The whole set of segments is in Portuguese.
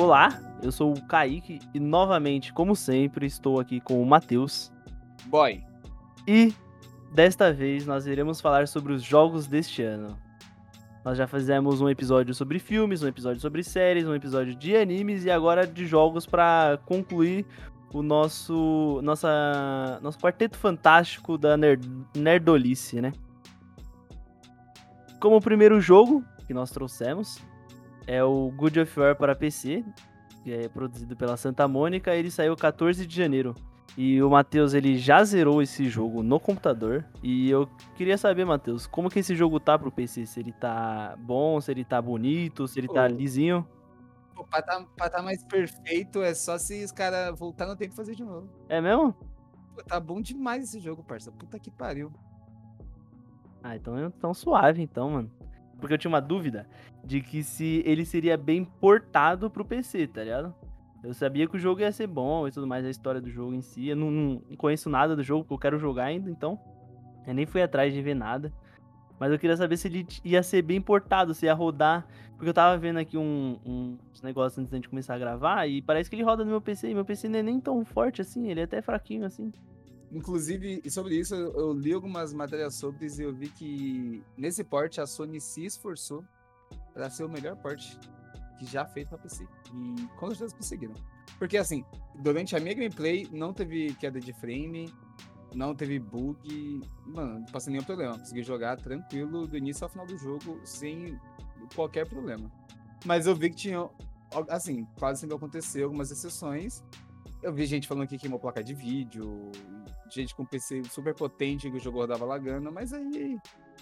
Olá, eu sou o Kaique e novamente, como sempre, estou aqui com o Matheus. Boy. E desta vez nós iremos falar sobre os jogos deste ano. Nós já fizemos um episódio sobre filmes, um episódio sobre séries, um episódio de animes e agora de jogos para concluir o nosso nossa nosso quarteto fantástico da nerd, nerdolice, né? Como primeiro jogo que nós trouxemos é o Good of War para PC, que é produzido pela Santa Mônica, ele saiu 14 de janeiro. E o Matheus, ele já zerou esse jogo no computador. E eu queria saber, Matheus, como que esse jogo tá pro PC? Se ele tá bom, se ele tá bonito, se ele tá lisinho. Pô, pra tá, pra tá mais perfeito é só se os caras voltar no tempo e fazer de novo. É mesmo? Pô, tá bom demais esse jogo, parça. Puta que pariu. Ah, então tão suave então, mano. Porque eu tinha uma dúvida de que se ele seria bem portado pro PC, tá ligado? Eu sabia que o jogo ia ser bom e tudo mais, a história do jogo em si. Eu não, não conheço nada do jogo, porque eu quero jogar ainda, então. Eu nem fui atrás de ver nada. Mas eu queria saber se ele ia ser bem portado, se ia rodar. Porque eu tava vendo aqui um, um, negócios antes da gente começar a gravar e parece que ele roda no meu PC. E meu PC não é nem tão forte assim, ele é até fraquinho assim. Inclusive, sobre isso, eu li algumas matérias sobre e eu vi que nesse porte a Sony se esforçou para ser o melhor porte que já feito para PC. E com certeza conseguiram. Porque assim, durante a minha gameplay não teve queda de frame, não teve bug, mano, não passei nenhum problema. Consegui jogar tranquilo do início ao final do jogo sem qualquer problema. Mas eu vi que tinha, assim, quase sempre aconteceu algumas exceções. Eu vi gente falando que queimou placa de vídeo, gente com PC super potente que o jogo rodava lagando, mas aí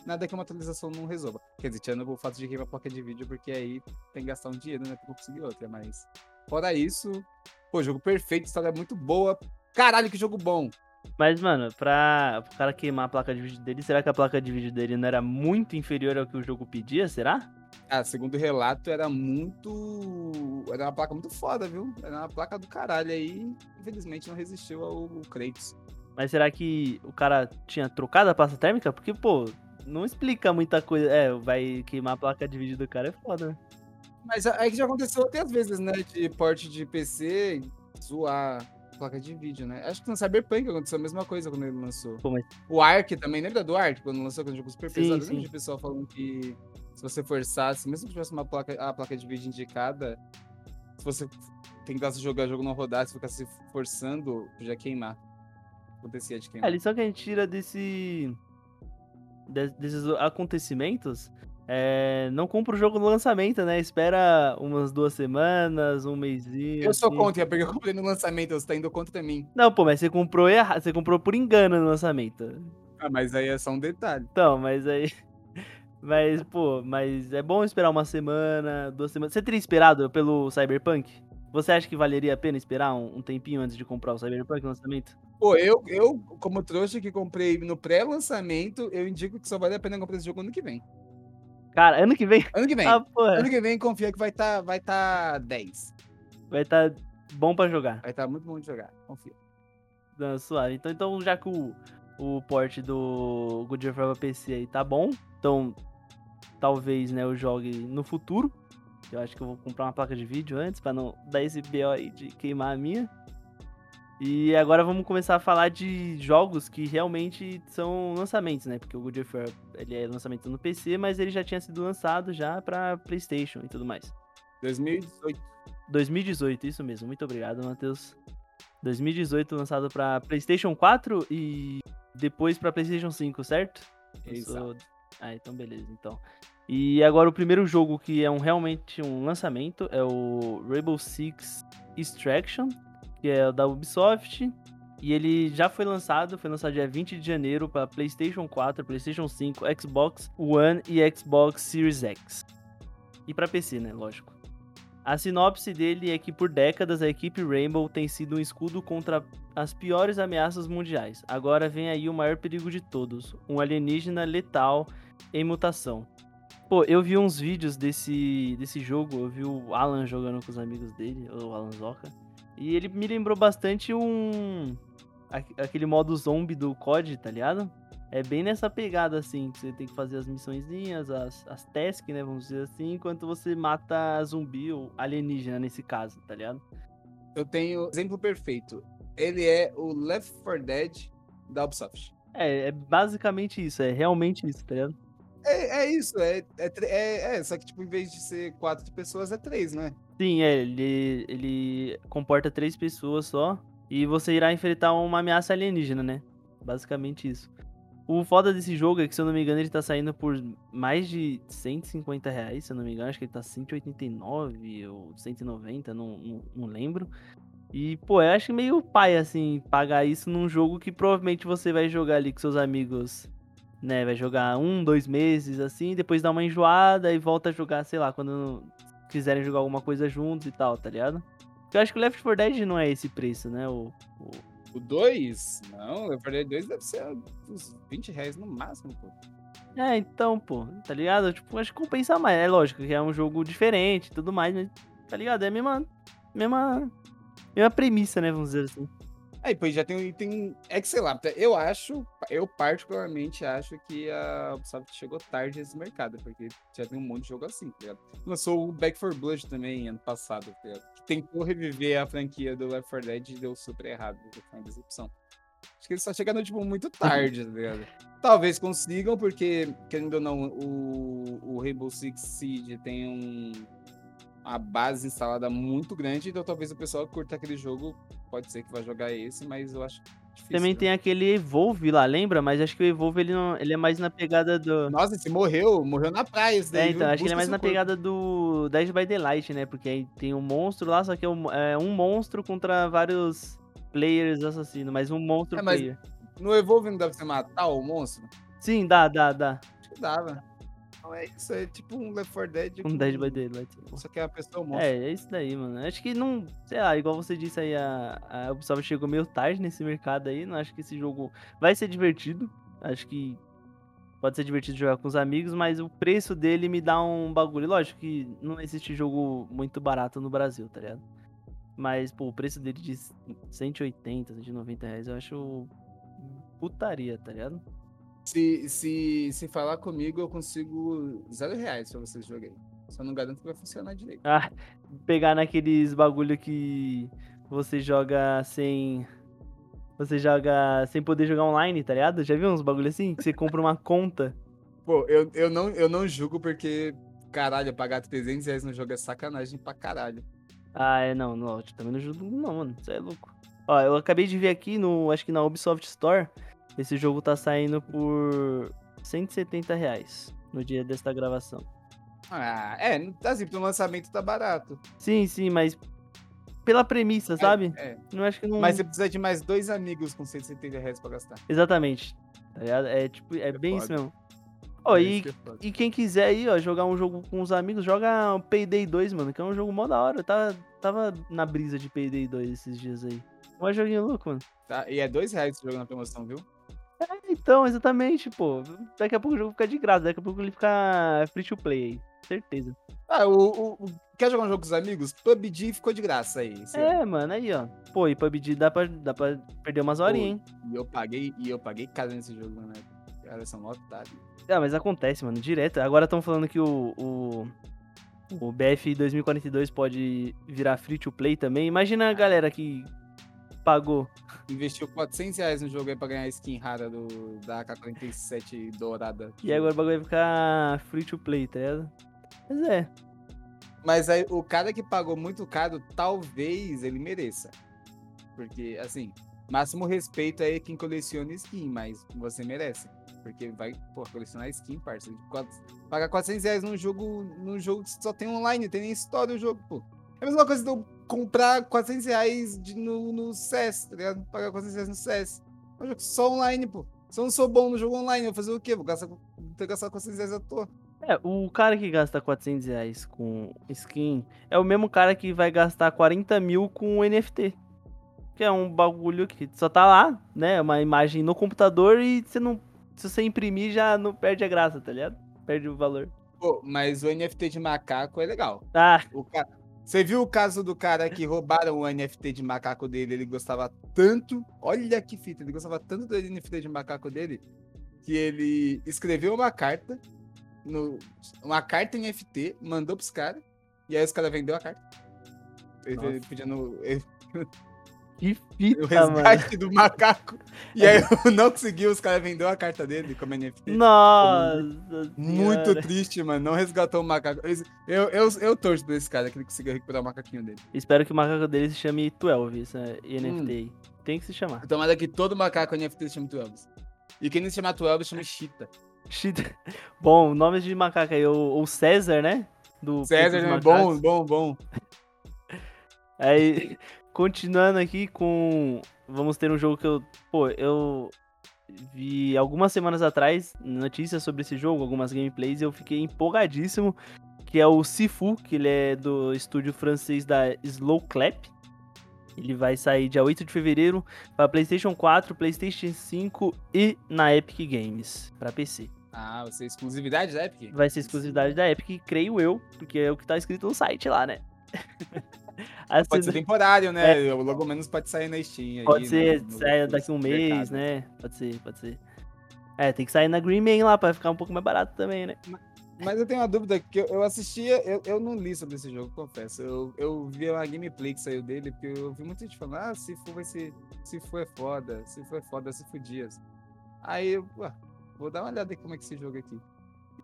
nada que uma atualização não resolva. Quer dizer, tirando o fato de queimar placa de vídeo, porque aí tem que gastar um dinheiro, né, pra conseguir outra, mas... Fora isso, pô, jogo perfeito, história muito boa. Caralho, que jogo bom! Mas, mano, pra o cara queimar a placa de vídeo dele, será que a placa de vídeo dele não era muito inferior ao que o jogo pedia, será? Ah, segundo o relato, era muito. Era uma placa muito foda, viu? Era uma placa do caralho aí. Infelizmente não resistiu ao Kratos. Mas será que o cara tinha trocado a pasta térmica? Porque, pô, não explica muita coisa. É, vai queimar a placa de vídeo do cara, é foda, né? Mas é que já aconteceu outras vezes, né? De porte de PC zoar placa de vídeo, né? Acho que no Cyberpunk aconteceu a mesma coisa quando ele lançou. Pô, mas... O Ark também, lembra do Ark? Quando lançou aquele jogo super sim, pesado? Sim. Lembra de pessoal falando que se você forçasse, mesmo que tivesse uma placa, a placa de vídeo indicada, se você tentasse jogar jogo não rodasse, ficasse forçando, podia queimar. Acontecia de É, queimar. a lição que a gente tira desse. de- desses acontecimentos é. Não compra o jogo no lançamento, né? Espera umas duas semanas, um mêsinho. Eu sou assim. contra, porque eu comprei no lançamento, você tá indo contra mim. Não, pô, mas você comprou errado. Você comprou por engano no lançamento. Ah, mas aí é só um detalhe. Então, mas aí. Mas, pô, mas é bom esperar uma semana, duas semanas. Você teria esperado pelo Cyberpunk? Você acha que valeria a pena esperar um, um tempinho antes de comprar o Cyberpunk no lançamento? Pô, eu, eu, como trouxa que comprei no pré-lançamento, eu indico que só vale a pena comprar esse jogo ano que vem. Cara, ano que vem. Ano que vem. Ah. Ano que vem, confia que vai estar vai tá 10. Vai estar bom pra jogar. Vai estar muito bom de jogar, confia. Não, suave. Então, então, já que o, o port do Good of War PC aí tá bom, então talvez, né, eu jogue no futuro. Eu acho que eu vou comprar uma placa de vídeo antes pra não dar esse BO aí de queimar a minha. E agora vamos começar a falar de jogos que realmente são lançamentos, né? Porque o Good of War, ele é lançamento no PC, mas ele já tinha sido lançado já pra PlayStation e tudo mais. 2018. 2018, isso mesmo. Muito obrigado, Matheus. 2018 lançado pra PlayStation 4 e depois pra PlayStation 5, certo? Eu sou- Ah, então beleza, então. E agora o primeiro jogo que é um realmente um lançamento é o Rainbow Six Extraction, que é da Ubisoft. E ele já foi lançado, foi lançado dia 20 de janeiro para PlayStation 4, PlayStation 5, Xbox One e Xbox Series X. E para PC, né, lógico. A sinopse dele é que por décadas a equipe Rainbow tem sido um escudo contra as piores ameaças mundiais. Agora vem aí o maior perigo de todos, um alienígena letal em mutação. Pô, eu vi uns vídeos desse, desse jogo, eu vi o Alan jogando com os amigos dele, o Alan Zoka, e ele me lembrou bastante um... aquele modo zombie do COD, tá ligado? É bem nessa pegada, assim, que você tem que fazer as missõezinhas, as, as tasks, né, vamos dizer assim, enquanto você mata zumbi ou alienígena nesse caso, tá ligado? Eu tenho exemplo perfeito. Ele é o Left 4 Dead da Ubisoft. É, é basicamente isso, é realmente isso, tá ligado? É, é isso, é, é, é, é, só que tipo, em vez de ser quatro pessoas, é três, né? Sim, é, ele, ele comporta três pessoas só, e você irá enfrentar uma ameaça alienígena, né? Basicamente isso. O foda desse jogo é que, se eu não me engano, ele tá saindo por mais de 150 reais, se eu não me engano. Acho que ele tá 189 ou 190, não, não, não lembro. E, pô, eu acho meio pai, assim, pagar isso num jogo que provavelmente você vai jogar ali com seus amigos, né? Vai jogar um, dois meses, assim, depois dá uma enjoada e volta a jogar, sei lá, quando quiserem jogar alguma coisa juntos e tal, tá ligado? Eu acho que o Left 4 Dead não é esse preço, né? O, o... o 2? Não, 4 Dead 2 deve ser uns 20 reais no máximo, pô. É, então, pô, tá ligado? Tipo, acho que compensa mais. É lógico que é um jogo diferente e tudo mais, mas, tá ligado? É a mesma, mesma mesma premissa, né? Vamos dizer assim. Aí, pois já tem, tem. É que sei lá, eu acho, eu particularmente acho que a Ubisoft chegou tarde nesse mercado, porque já tem um monte de jogo assim, tá ligado? Lançou o Back 4 Blood também ano passado, tá ligado? Tentou reviver a franquia do Left 4 Dead e deu super errado, foi uma decepção. Acho que eles só chegaram, tipo, muito tarde, tá ligado? Talvez consigam, porque, querendo ou não, o, o Rainbow Six Siege tem um a base instalada muito grande, então talvez o pessoal curta aquele jogo, pode ser que vá jogar esse, mas eu acho difícil. Também né? tem aquele Evolve lá, lembra? Mas acho que o Evolve ele, não, ele é mais na pegada do. Nossa, esse morreu, morreu na praia. Esse daí, é, então, acho que ele é mais na corpo. pegada do Dead by Daylight, né? Porque aí tem um monstro lá, só que é um, é um monstro contra vários players assassinos, mas um monstro é, mas player. No Evolve não deve ser matar o monstro? Sim, dá, dá, dá. Acho que dava. Então é isso, é tipo um Left 4 Dead. Um Dead by Daylight. Só que é a pessoa monstro. É, é isso daí, mano. Acho que não, sei lá, igual você disse aí, a, a Ubisoft chegou meio tarde nesse mercado aí. Não acho que esse jogo vai ser divertido. Acho que pode ser divertido jogar com os amigos, mas o preço dele me dá um bagulho. Lógico que não existe jogo muito barato no Brasil, tá ligado? Mas, pô, o preço dele de 180, 190 reais eu acho putaria, tá ligado? Se, se, se falar comigo, eu consigo zero reais pra vocês jogarem. Só não garanto que vai funcionar direito. Ah, pegar naqueles bagulho que você joga sem. Você joga sem poder jogar online, tá ligado? Já viu uns bagulho assim? Que você compra uma conta. Pô, eu, eu, não, eu não julgo porque, caralho, pagar 300 reais no jogo é sacanagem pra caralho. Ah, é, não, não, eu também não julgo, não, mano. Você é louco. Ó, eu acabei de ver aqui no. Acho que na Ubisoft Store esse jogo tá saindo por 170 reais no dia desta gravação. Ah, é, assim, pro lançamento tá barato. Sim, sim, mas pela premissa, é, sabe? É. Não acho que não. Mas você precisa de mais dois amigos com 170 reais pra gastar. Exatamente. Tá é tipo, é, é bem foda. isso mesmo. Ó, oh, e, é e quem quiser aí, ó, jogar um jogo com os amigos, joga o Payday 2, mano, que é um jogo mó da hora. Eu tava, tava na brisa de Payday 2 esses dias aí. Um joguinho louco, mano. Tá, e é dois reais esse jogo na promoção, viu? É, então, exatamente, pô. Daqui a pouco o jogo fica de graça, daqui a pouco ele fica free to play aí. Certeza. Ah, o, o, quer jogar um jogo com os amigos? PUBG ficou de graça aí. É, ano. mano, aí, ó. Pô, e PUBG dá pra, dá pra perder umas horinhas, hein? E eu paguei, e eu paguei caro nesse jogo, né? Cara, são otários. Ah, mas acontece, mano, direto. Agora estão falando que o, o, o BF 2042 pode virar free to play também. Imagina a galera que pagou. Investiu 400 reais no jogo aí pra ganhar a skin rara do, da AK-47 dourada. E agora o bagulho vai ficar free to play, tá ligado? Mas é. Mas aí o cara que pagou muito caro, talvez ele mereça. Porque, assim, máximo respeito aí quem coleciona skin, mas você merece. Porque vai, pô, colecionar skin, parceiro. Pagar 400 reais num jogo, num jogo que só tem online, tem nem história o jogo, pô. É a mesma coisa do comprar 400 reais de, no, no CS, tá ligado? Pagar 400 reais no CS. É um jogo só online, pô. Se eu não sou bom no jogo online, eu vou fazer o quê? Vou gastar, vou ter que gastar 400 reais à toa. É, o cara que gasta 400 reais com skin é o mesmo cara que vai gastar 40 mil com NFT. Que é um bagulho que só tá lá, né? Uma imagem no computador e você não. Se você imprimir, já não perde a graça, tá ligado? Perde o valor. Pô, mas o NFT de macaco é legal. Ah. O, ca... Você viu o caso do cara que roubaram o NFT de macaco dele? Ele gostava tanto. Olha que fita, ele gostava tanto do NFT de macaco dele que ele escreveu uma carta, no, uma carta em FT, mandou pros caras, e aí os caras vendeu a carta. Ele, ele pedindo ele, Que o fita, resgate do macaco. E aí eu não consegui, os caras vendeu a carta dele como NFT. mano. Nossa Muito triste, mano. Não resgatou o macaco. Eu, eu, eu torço pra esse cara que ele consiga recuperar o macaquinho dele. Espero que o macaco dele se chame 12, essa NFT Hum. Tem que se chamar. Tomara que todo macaco NFT se chame Tuelvis. E quem não se chama Tuelvis chama Chita. Shit. Bom, nomes de macaco aí, o, o César, né? Do César, né? Bom, bom, bom. Aí, continuando aqui com. Vamos ter um jogo que eu. Pô, eu vi algumas semanas atrás notícias sobre esse jogo, algumas gameplays, e eu fiquei empolgadíssimo. Que é o Sifu, que ele é do estúdio francês da Slow Clap. Ele vai sair dia 8 de fevereiro para PlayStation 4, PlayStation 5 e na Epic Games para PC. Ah, você é exclusividade da Epic? Vai ser exclusividade da Epic, creio eu, porque é o que tá escrito no site lá, né? Assim, Pode ser temporário, né? Logo menos pode sair na Steam. aí, Pode ser, no- no- saia no daqui um mês, mercado. né? Pode ser, pode ser. É, tem que sair na Green Man lá pra ficar um pouco mais barato também, né? Mas eu tenho uma dúvida, que eu, eu assistia, eu, eu não li sobre esse jogo, confesso. Eu, eu vi uma gameplay que saiu dele, porque eu vi muita gente falando, ah, se for vai ser. Se for é foda, se for é foda, se for dias. Aí eu, ué, vou dar uma olhada em como é que esse jogo aqui.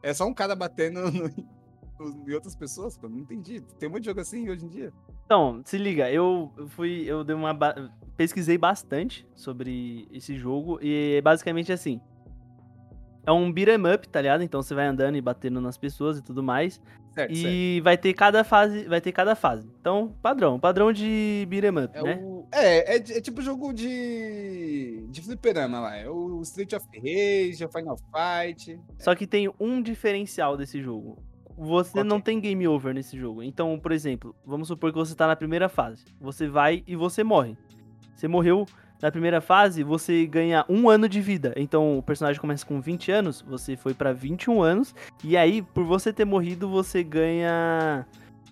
É só um cara batendo no- em outras pessoas, pô, não entendi. Tem de jogo assim hoje em dia. Então, se liga, eu fui, eu dei uma ba- pesquisei bastante sobre esse jogo e é basicamente assim. É um beat 'em up, tá ligado? Então você vai andando e batendo nas pessoas e tudo mais. Certo, certo. E vai ter cada fase, vai ter cada fase. Então, padrão, padrão de beat 'em up, É, né? o, é, é, é tipo jogo de. de fliperama lá. É o Street of Rage, é o Final Fight. Só que tem um diferencial desse jogo. Você que não tem game over nesse jogo. Então, por exemplo, vamos supor que você tá na primeira fase. Você vai e você morre. Você morreu na primeira fase, você ganha um ano de vida. Então, o personagem começa com 20 anos, você foi pra 21 anos. E aí, por você ter morrido, você ganha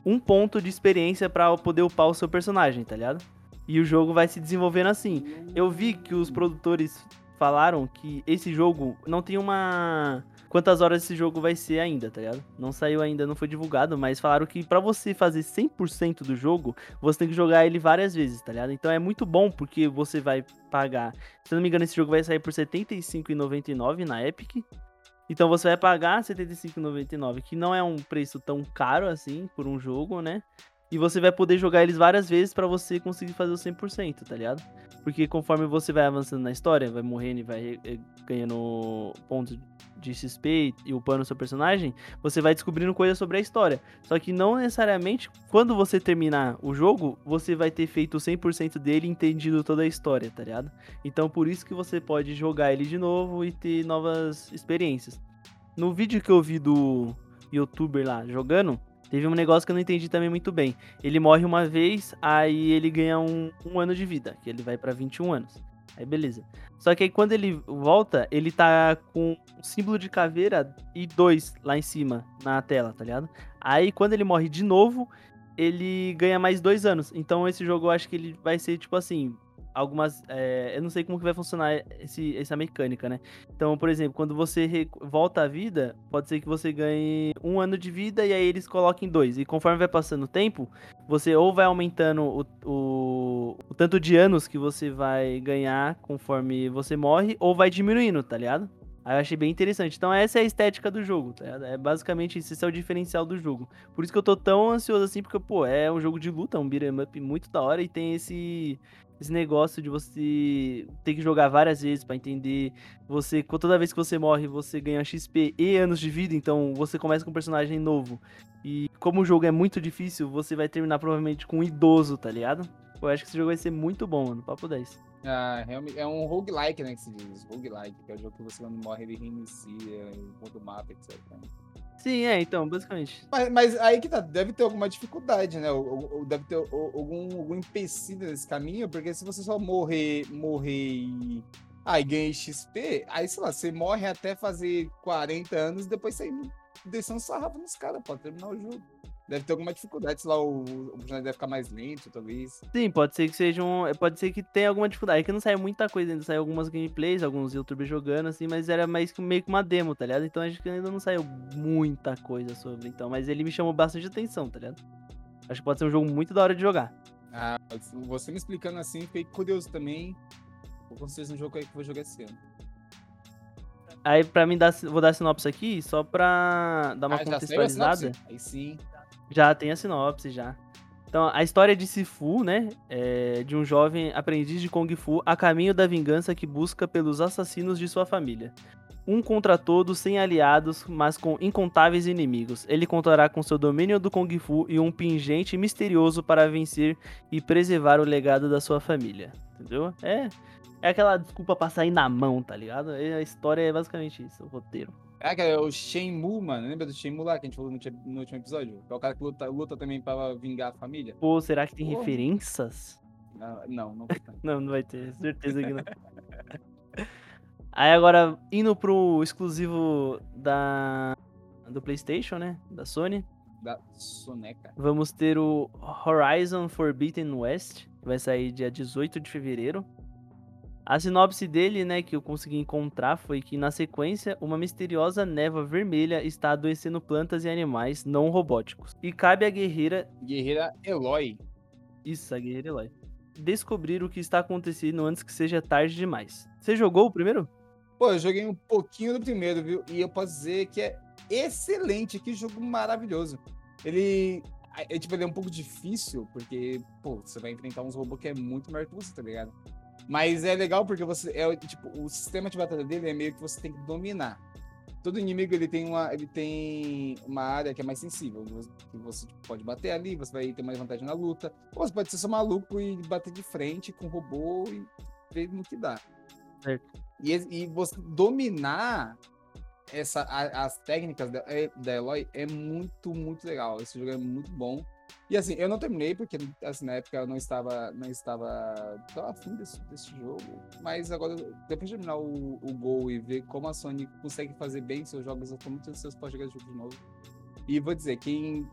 um ponto de experiência pra poder upar o seu personagem, tá ligado? E o jogo vai se desenvolvendo assim. Eu vi que os produtores falaram que esse jogo não tem uma. Quantas horas esse jogo vai ser ainda, tá ligado? Não saiu ainda, não foi divulgado, mas falaram que pra você fazer 100% do jogo, você tem que jogar ele várias vezes, tá ligado? Então é muito bom porque você vai pagar. Se eu não me engano, esse jogo vai sair por R$ 75,99 na Epic. Então você vai pagar R$ 75,99, que não é um preço tão caro assim por um jogo, né? E você vai poder jogar eles várias vezes pra você conseguir fazer o 100%, tá ligado? Porque conforme você vai avançando na história, vai morrendo e vai eh, ganhando pontos de XP e upando o seu personagem, você vai descobrindo coisas sobre a história. Só que não necessariamente quando você terminar o jogo, você vai ter feito 100% dele e entendido toda a história, tá ligado? Então por isso que você pode jogar ele de novo e ter novas experiências. No vídeo que eu vi do youtuber lá jogando, teve um negócio que eu não entendi também muito bem. Ele morre uma vez, aí ele ganha um, um ano de vida, que ele vai pra 21 anos. Aí beleza. Só que aí quando ele volta, ele tá com um símbolo de caveira e dois lá em cima na tela, tá ligado? Aí quando ele morre de novo, ele ganha mais dois anos. Então esse jogo eu acho que ele vai ser tipo assim. Algumas. é, eu não sei como que vai funcionar esse, essa mecânica, né? Então, por exemplo, quando você volta à vida, pode ser que você ganhe um ano de vida e aí eles coloquem dois. E conforme vai passando o tempo, você ou vai aumentando o, o, o tanto de anos que você vai ganhar conforme você morre, ou vai diminuindo, tá ligado? Aí eu achei bem interessante. Então essa é a estética do jogo, tá? É basicamente isso, esse é o diferencial do jogo. Por isso que eu tô tão ansioso assim, porque, pô, é um jogo de luta, um beat'em up muito da hora e tem esse esse negócio de você ter que jogar várias vezes pra entender. Você, toda vez que você morre, você ganha XP e anos de vida, então você começa com um personagem novo. E como o jogo é muito difícil, você vai terminar provavelmente com um idoso, tá ligado? Eu acho que esse jogo vai ser muito bom, mano. Papo 10. Ah, é um roguelike, né, que se diz. Roguelike, que é o jogo que você quando morre, ele reinicia, muda o mapa, etc. Sim, é, então, basicamente. Mas, mas aí que tá, deve ter alguma dificuldade, né? Ou, ou- deve ter algum, algum empecilho nesse caminho, porque se você só morrer, morrer e. Ah, e ganha XP, aí sei lá, você morre até fazer 40 anos e depois você descendo sarrafo nos caras, pode terminar o jogo. Deve ter alguma dificuldade, sei lá, o, o personagem deve ficar mais lento, talvez. Sim, pode ser que seja um. Pode ser que tenha alguma dificuldade. É que não saiu muita coisa, ainda saiu algumas gameplays, alguns youtubers jogando, assim, mas era mais que meio que uma demo, tá ligado? Então acho que ainda não saiu muita coisa sobre. Então, mas ele me chamou bastante atenção, tá ligado? Acho que pode ser um jogo muito da hora de jogar. Ah, você me explicando assim, fiquei curioso também. Com certeza um jogo aí que eu vou jogar esse ano. Aí, pra mim, dar, vou dar sinopse aqui, só pra dar uma ah, contextualizada. Aí sim. Já tem a sinopse, já. Então, a história de Sifu, né? É de um jovem aprendiz de Kung Fu a caminho da vingança que busca pelos assassinos de sua família. Um contra todos, sem aliados, mas com incontáveis inimigos. Ele contará com seu domínio do Kung Fu e um pingente misterioso para vencer e preservar o legado da sua família. Entendeu? É, é aquela desculpa pra sair na mão, tá ligado? A história é basicamente isso, o roteiro. É, que é o Shenmue, mano. Lembra do Shenmue lá que a gente falou no, no, último episódio? É o cara que luta, luta também pra vingar a família. Pô, será que tem Pô. referências? Não, não, não vai ter. não, não vai ter, certeza que não. Aí agora, indo pro exclusivo da do PlayStation, né? Da Sony. Da Soneca. Vamos ter o Horizon Forbidden West, que vai sair dia 18 de fevereiro. A sinopse dele, né, que eu consegui encontrar foi que, na sequência, uma misteriosa névoa vermelha está adoecendo plantas e animais não robóticos. E cabe à guerreira. Guerreira Eloy. Isso, a guerreira Eloy. Descobrir o que está acontecendo antes que seja tarde demais. Você jogou o primeiro? Pô, eu joguei um pouquinho do primeiro, viu? E eu posso dizer que é excelente, que jogo maravilhoso. Ele. É, tipo, ele é um pouco difícil, porque, pô, você vai enfrentar uns robôs que é muito maior que você, tá ligado? Mas é legal porque você é tipo o sistema de batalha dele é meio que você tem que dominar. Todo inimigo ele tem uma ele tem uma área que é mais sensível, que você tipo, pode bater ali, você vai ter mais vantagem na luta. Ou você pode ser só maluco e bater de frente com o robô e ver no que dá. Certo. E, e você dominar essa, a, as técnicas da, é, da Eloy é muito, muito legal. Esse jogo é muito bom. E assim, eu não terminei, porque assim, na época eu não estava, não estava tão afim desse, desse jogo. Mas agora, depois de terminar o, o Gol e ver como a Sony consegue fazer bem seus jogos, eu tô muito ansioso para jogar esse jogo de novo. E vou dizer, quem.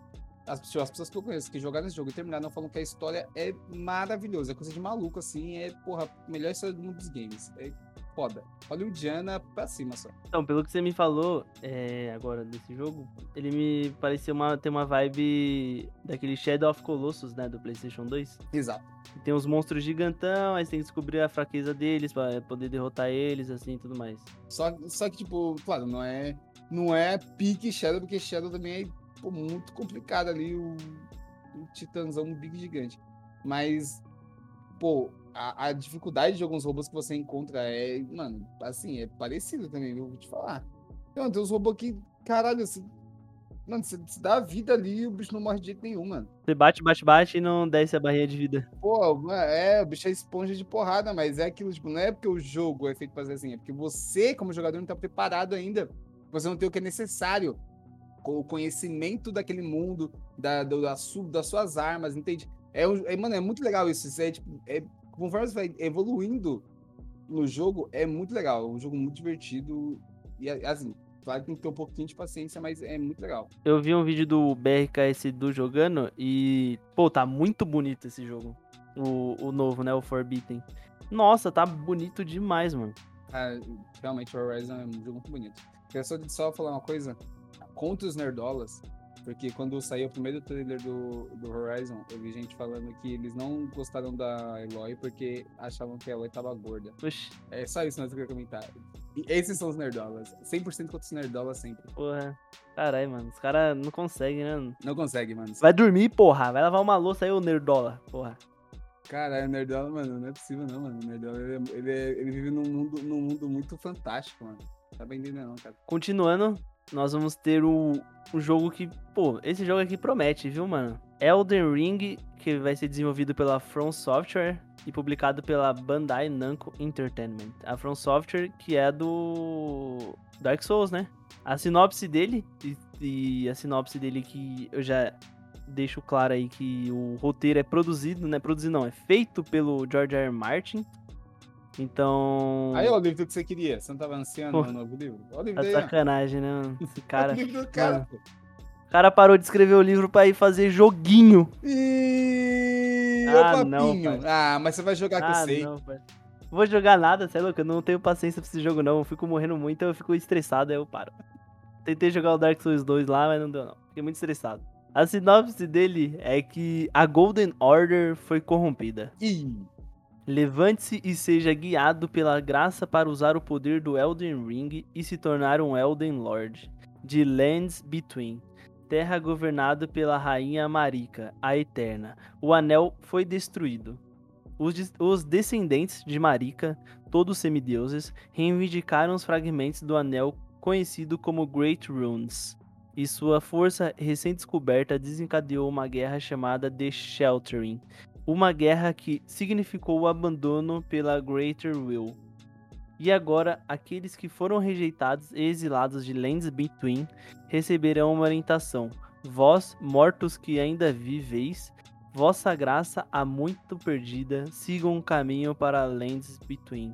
As, as pessoas que eu conheço que jogaram esse jogo e terminaram falam que a história é maravilhosa. É coisa de maluco, assim. É, porra, melhor história do mundo dos games. É foda. Hollywoodiana pra cima só. Então, pelo que você me falou é, agora desse jogo, ele me pareceu uma, ter uma vibe daquele Shadow of Colossus, né, do PlayStation 2. Exato. Tem uns monstros gigantão, aí você tem que descobrir a fraqueza deles pra poder derrotar eles, assim, e tudo mais. Só, só que, tipo, claro, não é, não é pique Shadow, porque Shadow também é pô, muito complicado ali, o, o titãzão big gigante. Mas, pô, a, a, dificuldade de alguns robôs que você encontra é, mano, assim, é parecido também, viu? Vou te falar. Então, tem uns robôs que, caralho, você, mano, você, você dá a vida ali e o bicho não morre de jeito nenhum, mano. Você bate, bate, bate e não desce a barrinha de vida. Pô, é, o bicho é esponja de porrada, mas é aquilo, tipo, não é porque o jogo é feito pra fazer assim, é porque você, como jogador, não tá preparado ainda. Você não tem o que é necessário. O conhecimento daquele mundo, da, da, da das suas armas, entende? É, é, mano, é muito legal isso. isso é, tipo, é conforme você vai evoluindo no jogo, é muito legal. É um jogo muito divertido. E assim, claro que tem que ter um pouquinho de paciência, mas é muito legal. Eu vi um vídeo do BRKS do jogando e, pô, tá muito bonito esse jogo. O, o novo, né? O Forbidden. Nossa, tá bonito demais, mano. Ah, realmente o Horizon é um jogo muito bonito. Queria só, só falar uma coisa. Contra os nerdolas, porque quando saiu o primeiro trailer do, do Horizon, eu vi gente falando que eles não gostaram da Eloy porque achavam que a Eloy tava gorda. Oxi. É só isso que eu queria comentar. E esses são os nerdolas. 100% contra os nerdolas sempre. Porra. Caralho, mano. Os caras não conseguem, né? Não consegue, mano. Vai dormir, porra. Vai lavar uma louça aí, o nerdola. Porra. Caralho, o Nerdola, mano, não é possível não, mano. O Nerdola, ele, é, ele, é, ele vive num mundo, num mundo muito fantástico, mano. Tá bem entendendo, não, cara. Continuando, nós vamos ter o, um jogo que, pô, esse jogo aqui promete, viu, mano? Elden Ring, que vai ser desenvolvido pela From Software e publicado pela Bandai Namco Entertainment. A From Software, que é do Dark Souls, né? A sinopse dele, e, e a sinopse dele que eu já deixo claro aí que o roteiro é produzido, né? Produzido não, é feito pelo George R. R. Martin, então. Aí, ó, o livro que você queria. Você não tava ansiando pô, no novo livro? Olha o livro tá sacanagem, né, mano? Esse cara. o cara, mano. O cara parou de escrever o livro pra ir fazer joguinho. Ih, Ah, ah, não, ah, mas você vai jogar que eu Ah, sei. não, pai. Vou jogar nada, você é louco? Eu não tenho paciência pra esse jogo, não. Eu fico morrendo muito, eu fico estressado, aí eu paro. Tentei jogar o Dark Souls 2 lá, mas não deu, não. Fiquei muito estressado. A sinopse dele é que a Golden Order foi corrompida. Ih, Levante-se e seja guiado pela graça para usar o poder do Elden Ring e se tornar um Elden Lord. De Lands Between. Terra governada pela rainha Marika, a Eterna. O anel foi destruído. Os, des- os descendentes de Marika, todos semideuses, reivindicaram os fragmentos do anel conhecido como Great Runes. E sua força recém-descoberta desencadeou uma guerra chamada The Sheltering, uma guerra que significou o abandono pela Greater Will. E agora, aqueles que foram rejeitados e exilados de Lands Between receberão uma orientação. Vós, mortos que ainda viveis, vossa graça há muito perdida, sigam um caminho para Lands Between,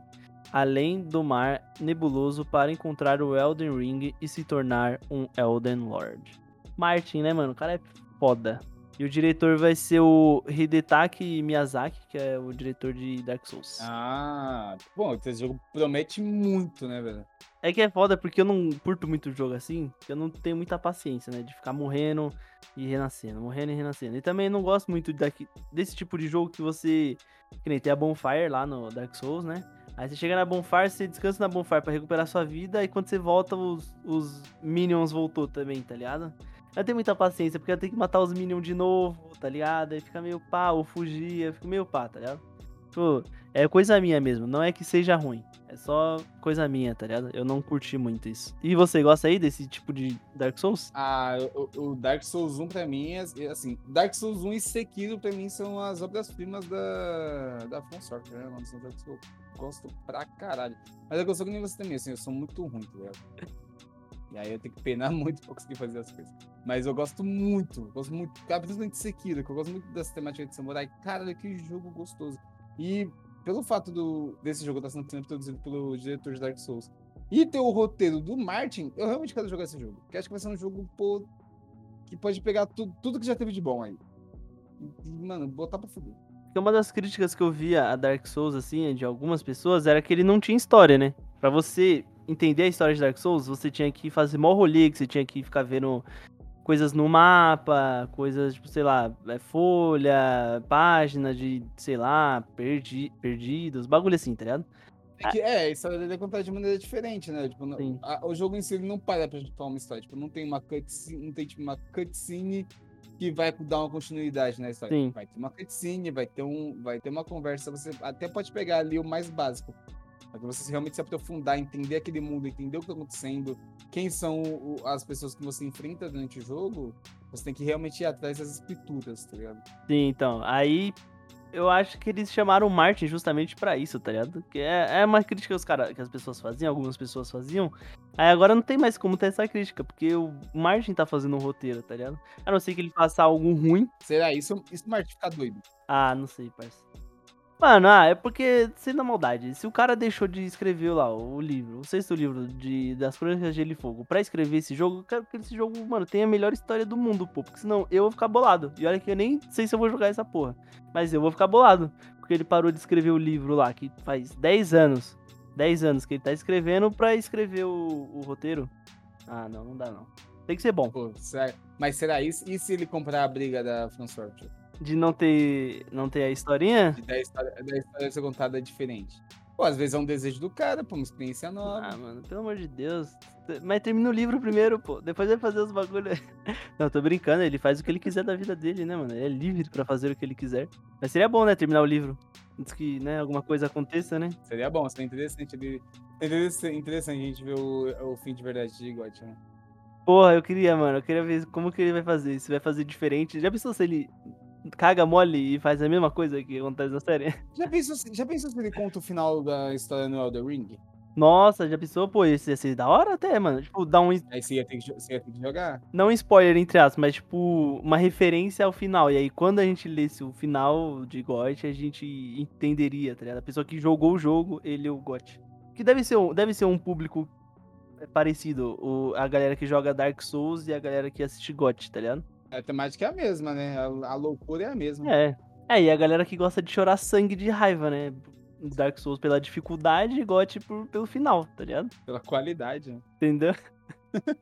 além do mar nebuloso para encontrar o Elden Ring e se tornar um Elden Lord. Martin, né, mano? O cara é foda. E o diretor vai ser o Hidetaki Miyazaki, que é o diretor de Dark Souls. Ah, bom, esse jogo promete muito, né, velho? É que é foda porque eu não curto muito jogo assim, que eu não tenho muita paciência, né? De ficar morrendo e renascendo, morrendo e renascendo. E também não gosto muito daqui, desse tipo de jogo que você. Que nem tem a Bonfire lá no Dark Souls, né? Aí você chega na Bonfire, você descansa na Bonfire pra recuperar sua vida, e quando você volta, os, os Minions voltou também, tá ligado? Eu tenho muita paciência, porque eu tenho que matar os Minions de novo, tá ligado? Aí fica meio pá, ou fugir, eu fico meio pá, tá ligado? Tipo, é coisa minha mesmo, não é que seja ruim. É só coisa minha, tá ligado? Eu não curti muito isso. E você gosta aí desse tipo de Dark Souls? Ah, o, o Dark Souls 1 pra mim é assim, Dark Souls 1 e Sekiro pra mim são as obras-primas da, da From né? Mano, são jogos que eu gosto pra caralho. Mas eu gosto que nem você também, assim, eu sou muito ruim, tá ligado? E aí eu tenho que penar muito pra conseguir fazer as coisas. Mas eu gosto muito, gosto muito, cara, principalmente de Sekiro, que eu gosto muito dessa temática de samurai. Caralho, que jogo gostoso. E pelo fato do, desse jogo estar sendo produzido pelo diretor de Dark Souls e ter o roteiro do Martin, eu realmente quero jogar esse jogo. Porque acho que vai ser um jogo, pô, que pode pegar tu, tudo que já teve de bom aí. E, mano, botar pra fuder. Porque uma das críticas que eu via a Dark Souls, assim, de algumas pessoas, era que ele não tinha história, né? Pra você entender a história de Dark Souls, você tinha que fazer mó rolê, que você tinha que ficar vendo coisas no mapa, coisas, tipo, sei lá, é, folha, página de, sei lá, perdi, perdidos, bagulho assim, tá ligado? É, que, é, a história dele é contada de maneira diferente, né? Tipo, a- o jogo em si não para pra contar uma história. Tipo, não tem uma cutscene, não tem tipo, uma cutscene que vai dar uma continuidade na história. Sim. Vai ter uma cutscene, vai ter, um, vai ter uma conversa. Você até pode pegar ali o mais básico. Que você realmente se aprofundar, entender aquele mundo, entender o que tá acontecendo, quem são o- as pessoas que você enfrenta durante o jogo, você tem que realmente ir atrás das escrituras, tá ligado? Sim, então, aí eu acho que eles chamaram o Martin justamente pra isso, tá ligado? Que é, é uma crítica que, os cara, que as pessoas faziam, algumas pessoas faziam. Aí agora não tem mais como ter essa crítica, porque o Martin tá fazendo um roteiro, tá ligado? A não ser que ele faça algo ruim. Será isso? Isso Martin fica doido. Ah, não sei, parça. Mano, ah, é porque, sendo a maldade, se o cara deixou de escrever lá o livro, o sexto livro de, das Crônicas de Gelo e Fogo, pra escrever esse jogo, eu quero que esse jogo, mano, tenha a melhor história do mundo, pô. Porque senão eu vou ficar bolado. E olha que eu nem sei se eu vou jogar essa porra. Mas eu vou ficar bolado. Porque ele parou de escrever o livro lá, que faz 10 anos. 10 anos que ele tá escrevendo pra escrever o, o roteiro. Ah, não, não dá não. Tem que ser bom. Pô, será- Mas será isso? E se ele comprar a briga da Software? De não ter, não ter a historinha. De da história, da história ser contada diferente. Pô, às vezes é um desejo do cara, pô, uma experiência nova. Ah, mano, pelo amor de Deus. Mas termina o livro primeiro, pô. Depois vai fazer os bagulho. Não, tô brincando, ele faz o que ele quiser da vida dele, né, mano? Ele é livre pra fazer o que ele quiser. Mas seria bom, né, terminar o livro. Antes que, né, alguma coisa aconteça, né? Seria bom, seria interessante. Interessante, interessante a gente ver o, o fim de verdade de God, né? Porra, eu queria, mano. Eu queria ver como que ele vai fazer. Se vai fazer diferente. Já pensou se ele caga mole e faz a mesma coisa que acontece na série? Já pensou, se- já pensou se ele conta o final da história no Elder Ring? Nossa, já pensou? Pô, esse ia ser da hora até, mano. Tipo, dar um. Aí você ia ter que, você ia ter que jogar. Não um spoiler, entre aspas, mas tipo, uma referência ao final. E aí, quando a gente lesse o final de GOT, a gente entenderia, tá ligado? A pessoa que jogou o jogo, ele é o GOT. Que deve ser, um, deve ser um público é parecido. O, a galera que joga Dark Souls e a galera que assiste GOT, tá ligado? A temática é a mesma, né? A, a loucura é a mesma. É. É, e a galera que gosta de chorar sangue de raiva, né? Dark Souls pela dificuldade e GOT por, pelo final, tá ligado? Pela qualidade. Né? Entendeu?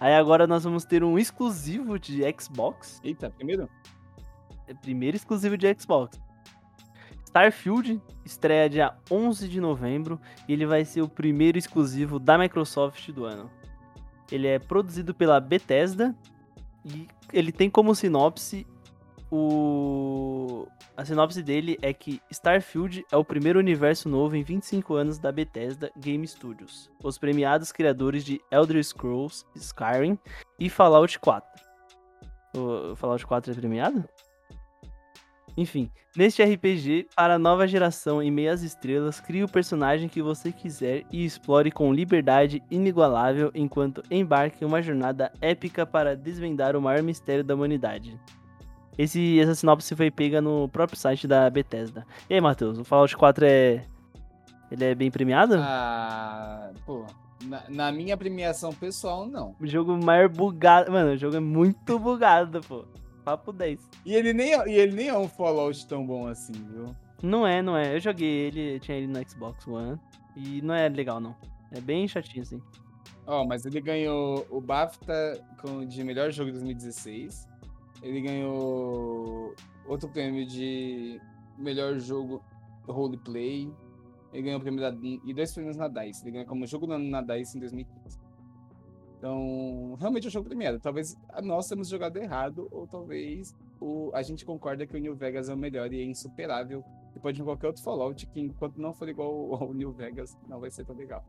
Aí agora nós vamos ter um exclusivo de Xbox. Eita, primeiro? É primeiro exclusivo de Xbox. Starfield estreia dia 11 de novembro e ele vai ser o primeiro exclusivo da Microsoft do ano. Ele é produzido pela Bethesda e ele tem como sinopse o a sinopse dele é que Starfield é o primeiro universo novo em 25 anos da Bethesda Game Studios, os premiados criadores de Elder Scrolls, Skyrim e Fallout 4. O Fallout 4 é premiado? Enfim, neste RPG, para a nova geração em meias estrelas, crie o personagem que você quiser e explore com liberdade inigualável enquanto embarque em uma jornada épica para desvendar o maior mistério da humanidade. Esse, essa sinopse foi pega no próprio site da Bethesda. E aí, Matheus, o Fallout 4 é. Ele é bem premiado? Ah, pô. Na, na minha premiação pessoal, não. O jogo mais bugado. Mano, o jogo é muito bugado, pô. Papo 10. E ele nem, é, e ele nem é um Fallout tão bom assim, viu? Não é, não é. Eu joguei ele, tinha ele no Xbox One. E não é legal, não. É bem chatinho, assim. Ó, oh, mas ele ganhou o BAFTA de melhor jogo de 2016. Ele ganhou outro prêmio de melhor jogo roleplay. Ele ganhou o prêmio da e dois prêmios na DICE. Ele ganhou como jogo na DICE em 2015. Então, realmente é um jogo premiado. Talvez nós temos jogado errado, ou talvez o, a gente concorda que o New Vegas é o melhor e é insuperável. Depois de qualquer outro Fallout, que enquanto não for igual ao New Vegas, não vai ser tão legal.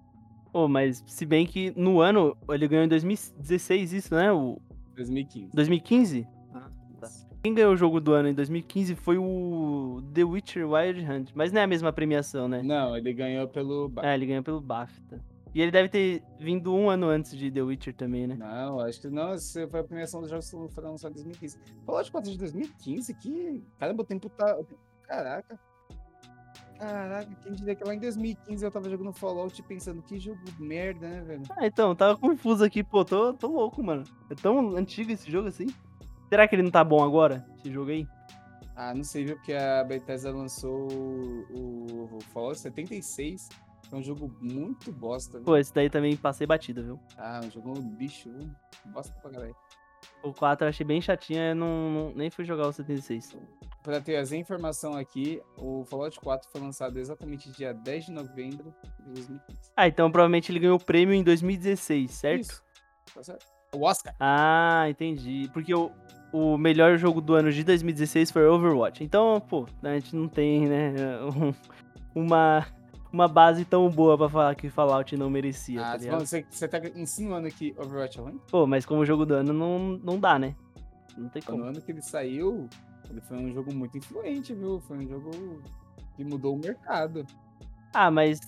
Oh, mas se bem que no ano ele ganhou em 2016 isso, né? O 2015. 2015? Ah, tá. Quem ganhou o jogo do ano em 2015 foi o The Witcher Wild Hunt, mas não é a mesma premiação, né? Não, ele ganhou pelo BAFTA. É, ele ganhou pelo BAFTA. E ele deve ter vindo um ano antes de The Witcher também, né? Não, acho que não. Essa foi a premiação dos jogos que foram lançados em 2015. Fallout 4 de 2015? Que. Caramba, o tempo tá. Caraca. Caraca, quem diria que lá em 2015 eu tava jogando Fallout pensando que jogo merda, né, velho? Ah, então, tava confuso aqui, pô, tô, tô louco, mano. É tão antigo esse jogo assim? Será que ele não tá bom agora, esse jogo aí? Ah, não sei, viu? Porque a Bethesda lançou o, o Fallout 76 é um jogo muito bosta. Viu? Pô, esse daí também passei batida, viu? Ah, um jogo bicho, viu? Bosta pra caralho. O 4 eu achei bem chatinho, eu não, não, nem fui jogar o 76. Pra ter as informação aqui, o Fallout 4 foi lançado exatamente dia 10 de novembro de 2015. Ah, então provavelmente ele ganhou o prêmio em 2016, certo? Isso. Tá certo. O Oscar. Ah, entendi. Porque o, o melhor jogo do ano de 2016 foi Overwatch. Então, pô, a gente não tem, né, uma uma base tão boa pra falar que Fallout não merecia. Ah, tá você, você tá insinuando que Overwatch é ruim? Pô, mas como jogo do ano não, não dá, né? Não tem como. No ano que ele saiu, ele foi um jogo muito influente, viu? Foi um jogo que mudou o mercado. Ah, mas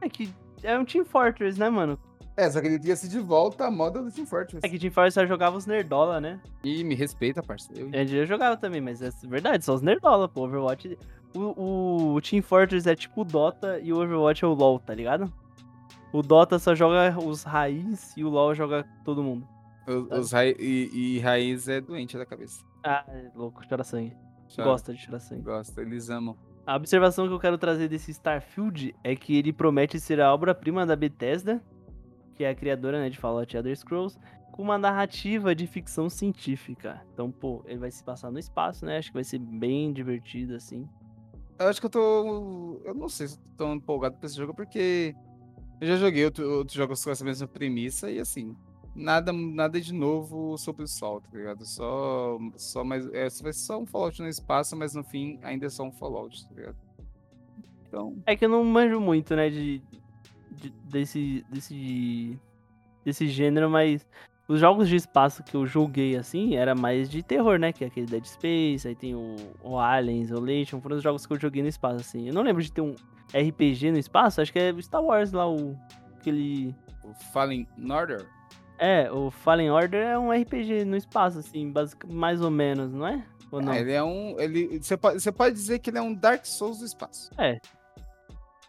é que é um Team Fortress, né, mano? É, só que ele se de volta à moda do Team Fortress. É que Team Fortress só jogava os nerdola, né? E me respeita, parceiro. Eu jogava também, mas é verdade, só os nerdola, pô. Overwatch o, o Team Fortress é tipo o Dota e o Overwatch é o LoL, tá ligado? O Dota só joga os raiz e o LoL joga todo mundo. Os, os raiz, e, e, raiz é doente da cabeça. Ah, é louco, chora sangue. Chora. Gosta de chorar sangue. Gosta, eles amam. A observação que eu quero trazer desse Starfield é que ele promete ser a obra-prima da Bethesda, que é a criadora né, de Fallout Elder Scrolls, com uma narrativa de ficção científica. Então, pô, ele vai se passar no espaço, né? Acho que vai ser bem divertido, assim. Eu acho que eu tô. Eu não sei se tô tão empolgado pra esse jogo, porque eu já joguei outro, outros jogos com essa mesma premissa e assim. Nada, nada de novo sobre o sol, tá ligado? Só, só mais. É, vai só um Fallout no espaço, mas no fim ainda é só um Fallout, tá ligado? Então. É que eu não manjo muito, né, de, de desse, desse, desse gênero, mas os jogos de espaço que eu joguei, assim, era mais de terror, né? Que é aquele Dead Space, aí tem o, o Alien, Isolation, foram os jogos que eu joguei no espaço, assim. Eu não lembro de ter um RPG no espaço, acho que é Star Wars lá, o... aquele... O Fallen Order? É, o Fallen Order é um RPG no espaço, assim, basic, mais ou menos, não é? Ou não? É, ele é um... Ele, você, pode, você pode dizer que ele é um Dark Souls do espaço. É.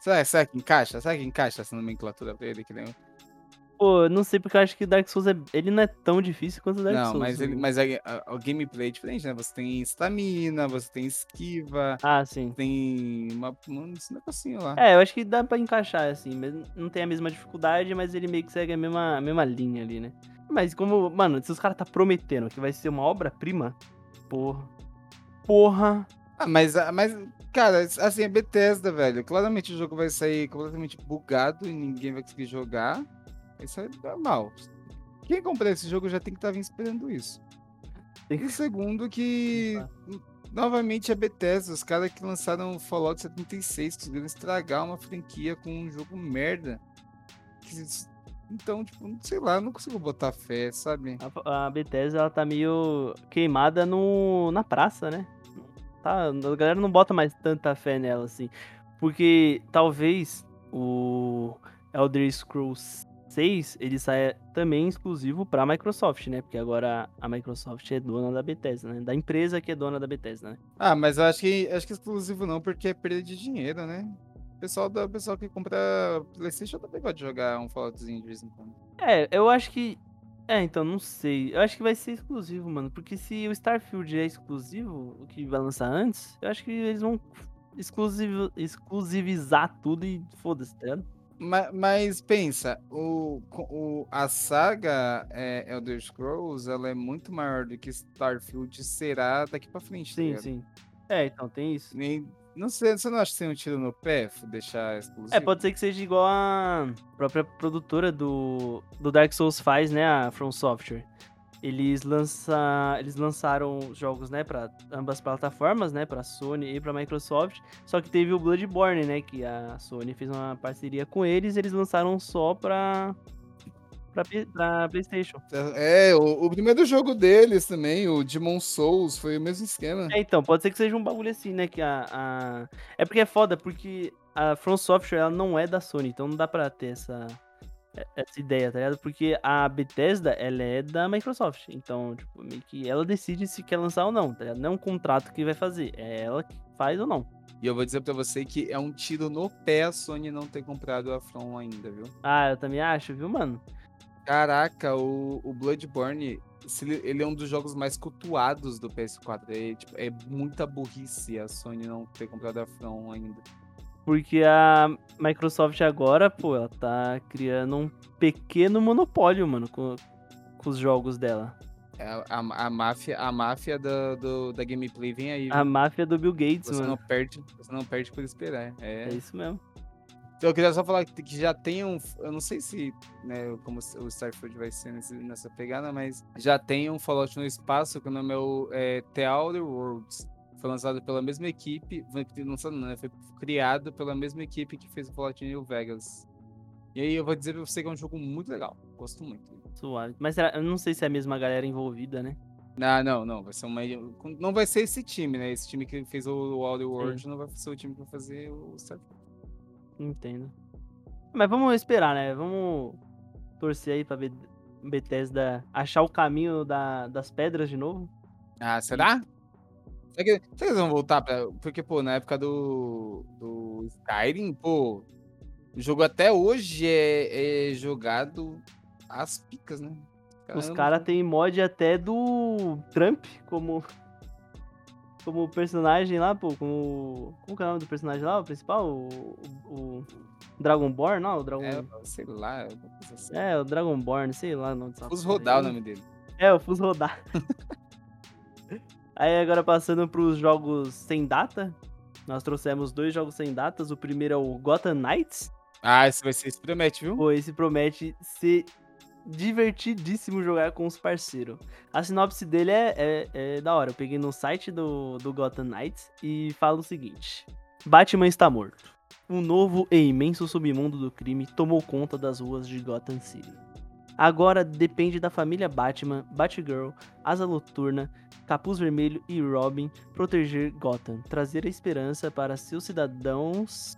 Será, será que encaixa? Será que encaixa essa nomenclatura pra ele? Que nem... Pô, não sei porque eu acho que Dark Souls é... ele não é tão difícil quanto Dark não, Souls. mas, ele, mas a, a, a, gameplay é diferente, né? Você tem estamina, você tem esquiva. Ah, sim. Tem uma, um negocinho lá. É, eu acho que dá pra encaixar, assim. Mas não tem a mesma dificuldade, mas ele meio que segue a mesma, a mesma linha ali, né? Mas como, mano, se os caras tá prometendo que vai ser uma obra-prima, porra. Porra. Ah, mas, mas, cara, assim, é Bethesda, velho. Claramente o jogo vai sair completamente bugado e ninguém vai conseguir jogar. Isso é normal. Quem comprar esse jogo já tem que estar tá esperando isso. E segundo que novamente é Bethesda, os caras que lançaram Fallout 76 conseguiram estragar uma franquia com um jogo merda. Então, tipo, sei lá, não consigo botar fé, sabe? A, a Bethesda, ela tá meio queimada no, na praça, né? Tá, a galera não bota mais tanta fé nela, assim. Porque talvez o Elder Scrolls 6 ele sai também exclusivo para a Microsoft, né? Porque agora a Microsoft é dona da Bethesda, né? Da empresa que é dona da Bethesda, né? Ah, mas eu acho que acho que exclusivo não, porque é perda de dinheiro, né? O pessoal, do, pessoal que compra PlayStation também pode jogar um Falloutzinho de vez em quando. É, eu acho que. É, então, não sei. Eu acho que vai ser exclusivo, mano. Porque se o Starfield é exclusivo, o que vai lançar antes, eu acho que eles vão exclusivo, exclusivizar tudo e foda-se, tá ligado? Mas, mas, pensa, o, o, a saga é, Elder Scrolls ela é muito maior do que Starfield será daqui pra frente. Tá sim, tá sim. É, então tem isso. Nem, não sei, você não acha que tem um tiro no pé deixar exclusivo? É, pode ser que seja igual a própria produtora do, do Dark Souls faz, né? A From Software eles, lança, eles lançaram jogos, né, para ambas plataformas, né, para Sony e para Microsoft. Só que teve o Bloodborne, né, que a Sony fez uma parceria com eles, eles lançaram só para pra, pra PlayStation. É, o, o, primeiro jogo deles também, o Demon Souls, foi o mesmo esquema. É, então, pode ser que seja um bagulho assim, né, que a, a... É porque é foda, porque a From Software, ela não é da Sony, então não dá pra ter essa essa ideia, tá ligado? Porque a Bethesda, ela é da Microsoft. Então, tipo, meio que ela decide se quer lançar ou não, tá ligado? Não é um contrato que vai fazer, é ela que faz ou não. E eu vou dizer pra você que é um tiro no pé a Sony não ter comprado a From ainda, viu? Ah, eu também acho, viu, mano? Caraca, o, o Bloodborne, ele é um dos jogos mais cultuados do PS4. É, tipo, é muita burrice a Sony não ter comprado a From ainda. Porque a Microsoft agora, pô, ela tá criando um pequeno monopólio, mano, com, com os jogos dela. É, a, a, a, máfia, a máfia do, do, da gameplay vem aí. A viu? máfia do Bill Gates, você mano. Não perde, você não perde por esperar. É, é isso mesmo. Então, eu queria só falar que, já tem um. Eu não sei se né, como o Starfield vai ser nesse, nessa pegada, mas já tem um Fallout no espaço que o nome é, o, é The Outer Worlds. Foi lançado pela mesma equipe, lançado não, né? Foi criado pela mesma equipe que fez o Fallout New Vegas. E aí eu vou dizer pra você que é um jogo muito legal. Gosto muito. Suave. Mas será, eu não sei se é a mesma galera envolvida, né? Não, não, não. Vai ser uma. Não vai ser esse time, né? Esse time que fez o Outer World não vai ser o time que vai fazer o Starfield. Entendo. Mas vamos esperar, né? Vamos torcer aí pra Bethesda achar o caminho da, das pedras de novo. Ah, será? E... Será que, será que eles vão voltar pra. Porque, pô, na época do, do Skyrim, pô, o jogo até hoje é, é jogado às picas, né? Caramba. Os caras têm mod até do Trump como. Como personagem lá, pô, como. Como que é o nome do personagem lá, o principal? O. o, o Dragonborn, não? O Dragon... É, sei lá. Assim. É, o Dragonborn, sei lá o nome Fus Rodar o nome dele. É, o Fus Rodar. Aí agora passando para os jogos sem data, nós trouxemos dois jogos sem datas. O primeiro é o Gotham Knights. Ah, esse vai ser, esse promete, viu? Pô, esse promete ser divertidíssimo jogar com os parceiros. A sinopse dele é, é, é, da hora. Eu peguei no site do, do Gotham Knights e fala o seguinte: Batman está morto. Um novo e imenso submundo do crime tomou conta das ruas de Gotham City. Agora depende da família Batman, Batgirl, Asa Noturna, Capuz Vermelho e Robin proteger Gotham, trazer a esperança para seus cidadãos,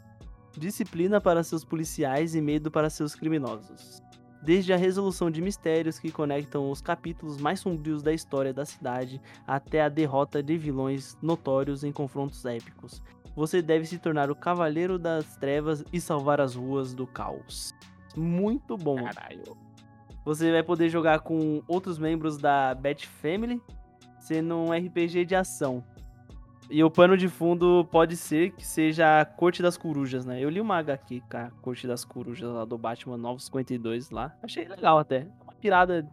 disciplina para seus policiais e medo para seus criminosos. desde a resolução de mistérios que conectam os capítulos mais sombrios da história da cidade até a derrota de vilões notórios em confrontos épicos. Você deve se tornar o Cavaleiro das Trevas e salvar as ruas do caos. Muito bom. Caralho. Você vai poder jogar com outros membros da Bat Family, sendo um RPG de ação. E o pano de fundo pode ser que seja a Corte das Corujas, né? Eu li uma HQ com a Corte das Corujas lá do Batman 952 lá. Achei legal até. Uma pirada,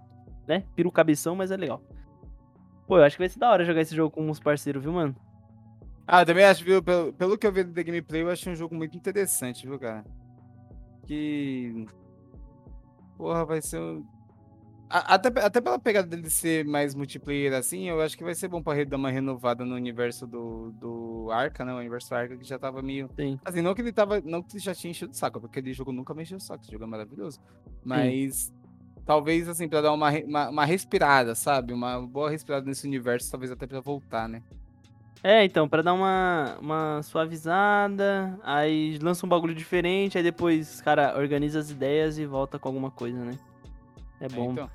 né? Piro cabeção, mas é legal. Pô, eu acho que vai ser da hora jogar esse jogo com uns parceiros, viu, mano? Ah, eu também acho, viu? Pelo, pelo que eu vi da gameplay, eu acho um jogo muito interessante, viu, cara? Que. Porra, vai ser um. A- Até, até pela pegada dele ser mais multiplayer assim, eu acho que vai ser bom pra dar uma renovada no universo do, do Arca, né? O universo Arca que já tava meio. Sim. Assim, não que ele tava. Não que ele já tinha enchido o saco, porque aquele jogo nunca me encheu o saco, esse jogo é maravilhoso. Mas. Talvez, assim, pra dar uma, uma, uma respirada, sabe? Uma boa respirada nesse universo, talvez até pra voltar, né? É, então, pra dar uma, uma suavizada, aí lança um bagulho diferente, aí depois, cara, organiza as ideias e volta com alguma coisa, né? É É, bom. então.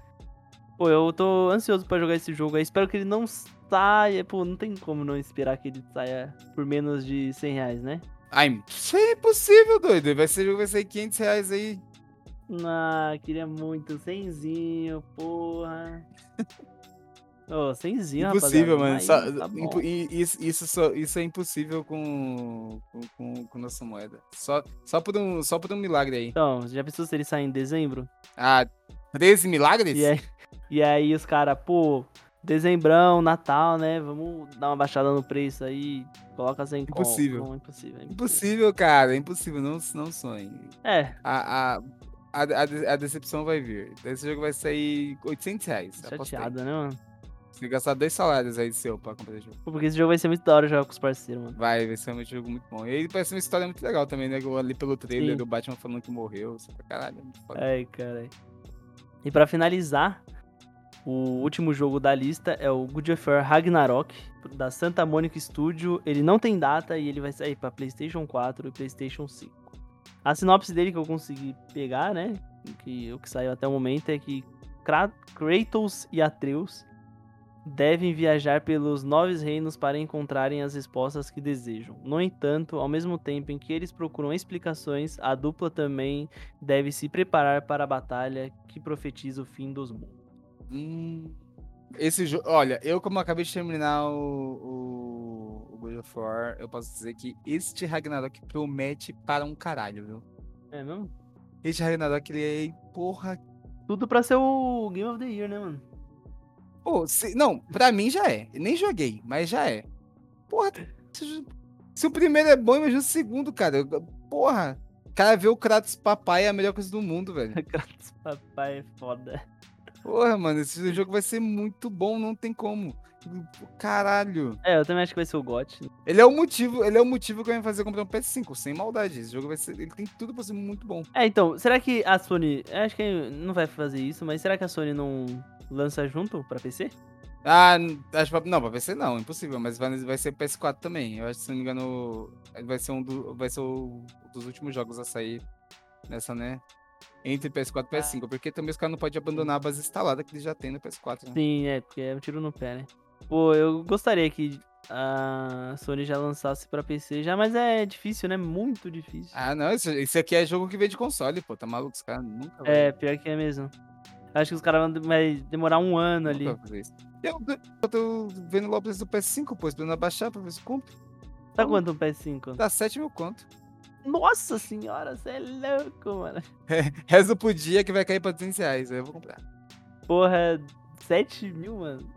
Pô, eu tô ansioso pra jogar esse jogo aí. Espero que ele não saia. Pô, não tem como não esperar que ele saia por menos de 100 reais, né? Ai, isso é impossível, doido. Vai ser, vai ser 500 reais aí. Ah, queria muito. 100zinho, porra. Ô, 100zinho, Impossível, mano. rapaziada. Só- Aí, tá isso, isso, isso é impossível com, com, com, nossa moeda. Só, só, por um, só por um milagre aí. Então, já pensou se ele sair em dezembro? Ah, 13 milagres? E aí, e aí os caras, pô, dezembrão, Natal, né? Vamos dar uma baixada no preço aí. Coloca sem. Impossível. Não, impossível. é impossível. Impossível, cara. Impossível. Não, não sonhe. É, A, a, a, a, de- a decepção vai vir. Esse jogo vai sair 800 reais. aí. chateada, né, mano? Você gastar dois salários aí seu pra comprar esse jogo. Pô, Porque esse jogo vai ser muito da hora jogar com os parceiros, mano. Vai, vai ser um jogo muito bom. E aí parece uma história muito legal também, né? Eu Ali pelo trailer Sim. do Batman falando que morreu. Isso é caralho. é muito foda. Ai, cara. E pra finalizar, o último jogo da lista é o God of War Ragnarok, da Santa Monica Studio. Ele não tem data e ele vai sair pra PlayStation 4 e PlayStation 5. A sinopse dele que eu consegui pegar, né? Que o que saiu até o momento é que Kra- Kratos e Atreus devem viajar pelos nove reinos para encontrarem as respostas que desejam. No entanto, ao mesmo tempo em que eles procuram explicações, a dupla também deve se preparar para a batalha que profetiza o fim dos mundos. Hum, esse jogo. Olha, eu, como acabei de terminar o, o, o God of War, eu posso dizer que este Ragnarok promete para um caralho, viu? É mesmo? Este Ragnarok, ele é. Porra. Tudo pra ser o Game of the Year, né, mano? Pô, se- não, pra mim já é. Nem joguei, mas já é. Porra, se, se o primeiro é bom, imagina o segundo, cara. Porra. Cara, ver o Kratos papai é a melhor coisa do mundo, velho. Kratos papai é foda. Porra, mano, esse jogo vai ser muito bom, não tem como. Caralho. É, eu também acho que vai ser o GOT. Ele é o motivo, ele é o motivo que vai me fazer comprar um PS5, sem maldade. Esse jogo vai ser, ele tem tudo pra ser muito bom. É, então, será que a Sony. Acho que não vai fazer isso, mas será que a Sony não lança junto pra PC? Ah, acho pra- não, pra PC não, impossível, mas vai, vai ser PS4 também. Eu acho que se não me engano, vai ser um do, vai ser o, um dos últimos jogos a sair nessa, né? Entre PS4 e PS5, porque também os caras não podem abandonar a base instalada que eles já têm no PS4, né? Sim, é, porque é um tiro no pé, né? Pô, eu gostaria que a Sony já lançasse pra PC já, mas é difícil, né? Muito difícil. Ah, não, isso, isso aqui é jogo que vem de console, pô, tá maluco? Os caras nunca vão- É, pior que é mesmo. Acho que os caras vão demorar um ano ali. Eu, eu tô vendo lá o preço do PS5, pô, esperando abaixar pra ver se compro. Tá quanto um PS5? Tá 7 mil conto. Nossa senhora, você é louco, mano. Rezo pro dia que vai cair pra 200 reais, aí eu vou comprar. Porra, 7 mil, mano.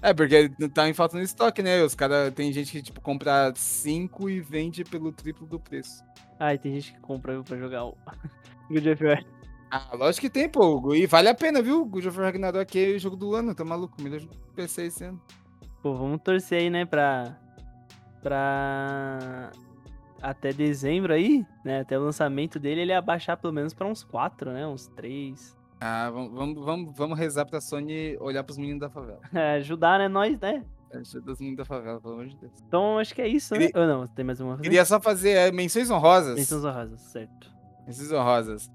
É, porque tá em falta no estoque, né? Os caras, tem gente que, tipo, compra 5 e vende pelo triplo do preço. Ai, tem gente que compra pra jogar o God of War. Ah, lógico que tem, pô. E vale a pena, viu? God of War Ragnarok é o jogo do ano, tá maluco? Melhor jogo do PC esse ano. Pô, vamos torcer aí, né, pra. pra. até dezembro aí, né? Até o lançamento dele, ele abaixar pelo menos pra uns 4, né? Uns 3. Ah, vamos, vamos, vamos, rezar pra Sony olhar pros meninos da favela. ajudar, né? Nós, né? Ajuda dos meninos da favela, pelo amor de Deus. Então acho que é isso, né? Queria- Ou não, tem mais uma? Queria só fazer é, menções honrosas. Menções honrosas, certo. Menções honrosas.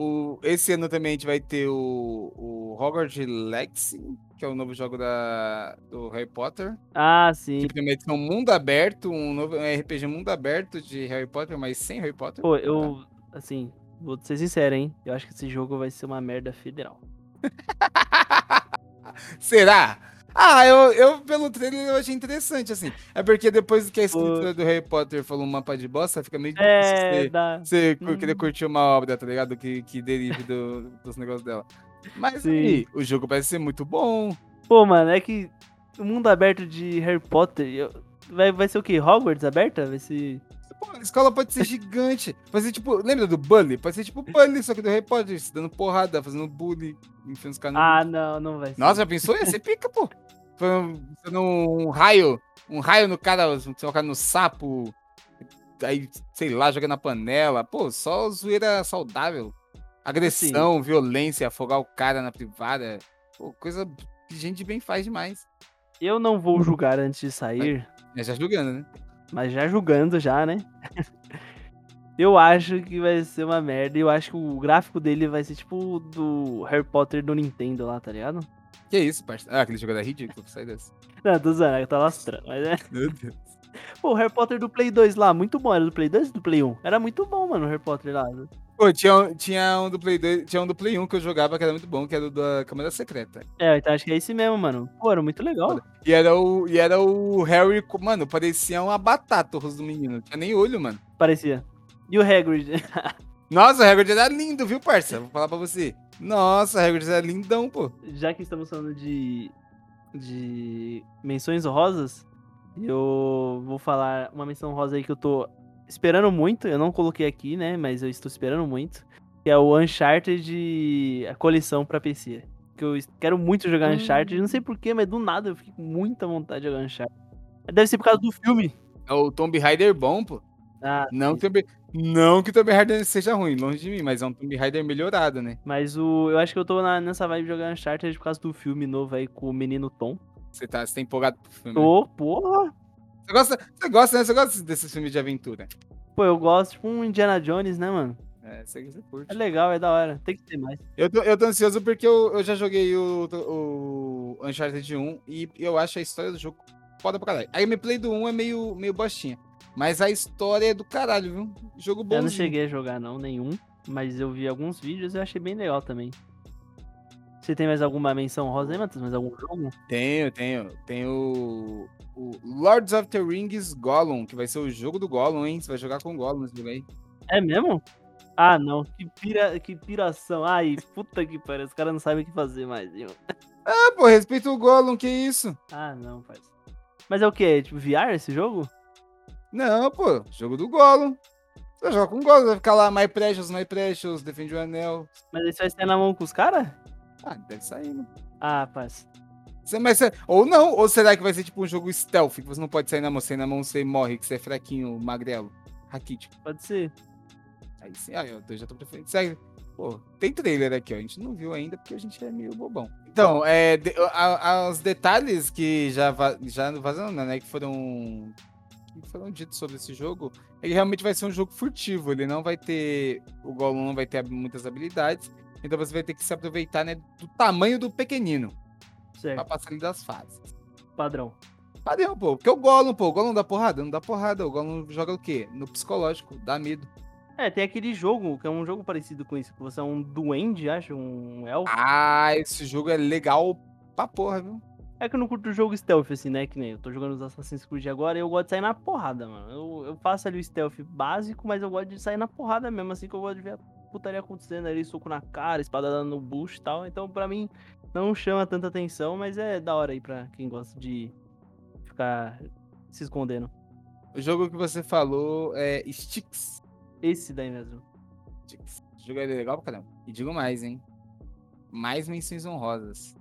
O, esse ano também a gente vai ter o, o Hogwarts Legacy, que é o novo jogo da, do Harry Potter. Ah, sim. Tipo, tem uma edição mundo aberto, um novo um RPG mundo aberto de Harry Potter, mas sem Harry Potter. Pô, eu, assim, vou ser sincero, hein? Eu acho que esse jogo vai ser uma merda federal. Será? Ah, eu, eu pelo trailer eu achei interessante, assim. É porque depois que a escritura do Harry Potter falou um mapa de bosta, fica meio É, difícil você, dá. você Hum. querer curtir uma obra, tá ligado? Que, que derive do- dos negócios dela. Mas Sim. aí, o jogo parece ser muito bom. Pô, mano, é que o mundo aberto de Harry Potter eu- vai, vai ser o quê? Hogwarts aberta? Vai ser. Pô, a escola pode ser gigante. Pode ser tipo, lembra do Bully? Pode ser tipo Bully, só que do Harry Potter, se dando porrada, fazendo bully, enfiando os no Ah, não, não vai ser. Nossa, já pensou? Ia ser pica, pô. Foi um, um raio, um raio no cara, se o cara no sapo, aí, sei lá, joga na panela. Pô, só zoeira saudável. Agressão, violência, afogar o cara na privada. Pô, coisa que gente bem faz demais. Eu não vou julgar antes de sair, É já julgando, né? mas já julgando já, né? Eu acho que vai ser uma merda. E eu acho que o gráfico dele vai ser tipo o do Harry Potter do Nintendo lá, tá ligado? Que isso, parceiro? Ah, aquele jogo era ridículo, sai dessa. Não, tô zoando, tá lastrando. Mas é. Meu Deus. Pô, o Harry Potter do Play 2 lá, muito bom. Era do Play 2 ou do Play 1? Era muito bom, mano, o Harry Potter lá. Pô, tinha, um- tinha um do Play 2, tinha um do Play 1 que eu jogava que era muito bom, que era o da Câmara Secreta. É, então acho que é esse mesmo, mano. Pô, era muito legal. E era o, e era o Harry, mano, parecia uma batata o rosto do menino. Não tinha nem olho, mano. Parecia. E o Hagrid? Nossa, o Hagrid era lindo, viu, parça? Vou falar pra você. Nossa, o Hagrid era lindão, pô. Já que estamos falando de, de menções honrosas, eu vou falar uma menção rosa aí que eu tô esperando muito. Eu não coloquei aqui, né? Mas eu estou esperando muito. Que é o Uncharted a coleção pra PC. Que eu quero muito jogar Hum. Uncharted. Não sei porquê, mas do nada eu fiquei com muita vontade de jogar Uncharted. Deve ser por causa do filme. É o Tomb Raider bom, pô. Ah, Não Tomb- não que o Tomb Raider seja ruim, longe de mim, mas é um Tomb Raider melhorado, né? Mas o, eu acho que eu tô na- nessa vibe de jogar Uncharted por causa do filme novo aí com o menino Tom. Você tá, você tá empolgado pro filme. né? Tô, porra! Você gosta, você gosta, né? Você gosta desses filmes de aventura. Pô, eu gosto, tipo um Indiana Jones, né, mano? É, você, você curte. É legal, é da hora. Tem que ter mais. Eu tô, eu tô ansioso porque eu, eu já joguei o, o Uncharted 1 e eu acho a história do jogo foda pra caralho. A gameplay do 1 é meio, meio bostinha. Mas a história é do caralho, viu? Jogo bom. Eu não cheguei a jogar, não, nenhum. Mas eu vi alguns vídeos e eu achei bem legal também. Você tem mais alguma menção rosa aí, Matheus? Mais algum jogo? Tenho, tenho. Tenho o Lords of the Rings Gollum, que vai ser o jogo do Gollum, hein? Você vai jogar com o Gollum nesse jogo aí. É mesmo? Ah, não. Que, pira... que piração. Ai, puta que pariu. Os caras não sabem o que fazer mais. viu? Ah, pô, respeita o Gollum, que isso? Ah, não, faz. Mas é o quê? Tipo, VR esse jogo? Não, pô, jogo do Gollum. Você vai jogar com o Gollum, vai ficar lá, My Precious, My Precious, defende o anel. Mas você vai sair na mão com os caras? Ah, deve sair, né? Ah, paz. Mas, ou não, ou será que vai ser tipo um jogo stealth, que você não pode sair na mão, sair na mão você morre, que você é fraquinho, magrelo, raquítico. Pode ser. Aí sim, aí eu já tô preferindo. Segue. Pô, tem trailer aqui, ó. A gente não viu ainda porque a gente é meio bobão. Então, é, de- a- a- os detalhes que já, va- já vazando, né? Que foram, foram ditos sobre esse jogo, ele realmente vai ser um jogo furtivo. Ele não vai ter. O Gollum não vai ter muitas habilidades. Então você vai ter que se aproveitar, né? Do tamanho do pequenino. Pra Certo. passar ali das fases. Padrão. Padrão, pô. Porque o Gollum, pô. O Gollum dá porrada? Não dá porrada. O Gollum joga o quê? No psicológico. Dá medo. É, tem aquele jogo, que é um jogo parecido com isso, que você é um duende, acho, um elfo. Ah, esse jogo é legal pra porra, viu? É que eu não curto jogo stealth, assim, né? Que nem eu tô jogando os Assassin's Creed agora e eu gosto de sair na porrada, mano. Eu, eu faço ali o stealth básico, mas eu gosto de sair na porrada mesmo, assim, que eu gosto de ver a putaria acontecendo ali, soco na cara, espada dando no bucho e tal. Então, pra mim, não chama tanta atenção, mas é da hora aí pra quem gosta de ficar se escondendo. O jogo que você falou é Sticks. Esse daí mesmo. Sticks. Jogo é legal pra caramba. E digo mais, hein? Mais menções honrosas.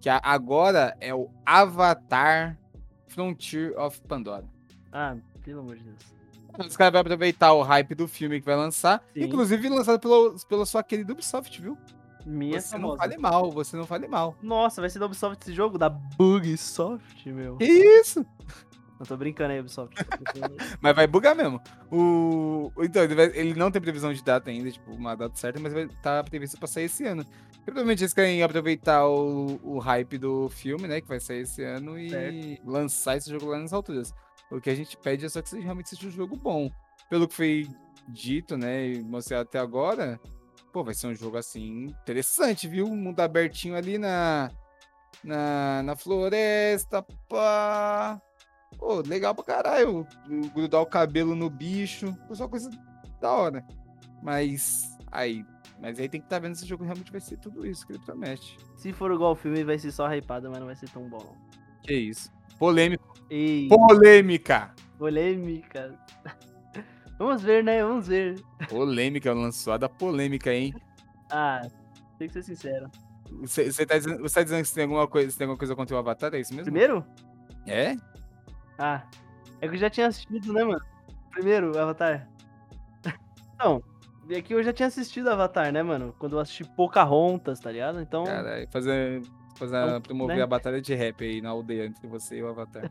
Que agora é o Avatar Frontier of Pandora. Ah, pelo amor de Deus. Os caras vão aproveitar o hype do filme que vai lançar. Sim. Inclusive lançado pelo, pela sua querida Ubisoft, viu? Minha você não famosa. fale mal, você não fale mal. Nossa, vai ser da Ubisoft esse jogo? Da Bugsoft, meu. Que isso? Eu tô brincando aí, Ubisoft. mas vai bugar mesmo. O... Então, ele, vai... ele, não tem previsão de data ainda, tipo, uma data certa, mas vai estar tá previsto pra sair esse ano. Provavelmente eles querem aproveitar o, o hype do filme, né? Que vai sair esse ano e certo. lançar esse jogo lá nas alturas. O que a gente pede é só que realmente seja um jogo bom. Pelo que foi dito, né? E mostrado até agora, pô, vai ser um jogo assim interessante, viu? Um mundo abertinho ali na, na, na floresta, pá. Pô, legal pra caralho. Grudar o cabelo no bicho. Foi só coisa da hora. Mas aí. Mas aí tem que estar tá vendo se o jogo realmente vai ser tudo isso que ele promete. Se for igual o filme, vai ser só hypado, mas não vai ser tão bom. Que isso. Polêmico. Ei. Polêmica. Polêmica. Vamos ver, né? Vamos ver. Polêmica, lançada polêmica, hein? Ah, tem que ser sincero. Você, você, tá, dizendo, você tá dizendo que tem alguma coisa, tem alguma coisa contra o Avatar? É isso mesmo? Primeiro? É? Ah, é que eu já tinha assistido, né, mano? Primeiro, Avatar. Então, é que eu já tinha assistido Avatar, né, mano? Quando eu assisti Pocahontas, tá ligado? Então. Caralho, fazer, fazer então, promover né? a batalha de rap aí na aldeia entre você e o Avatar.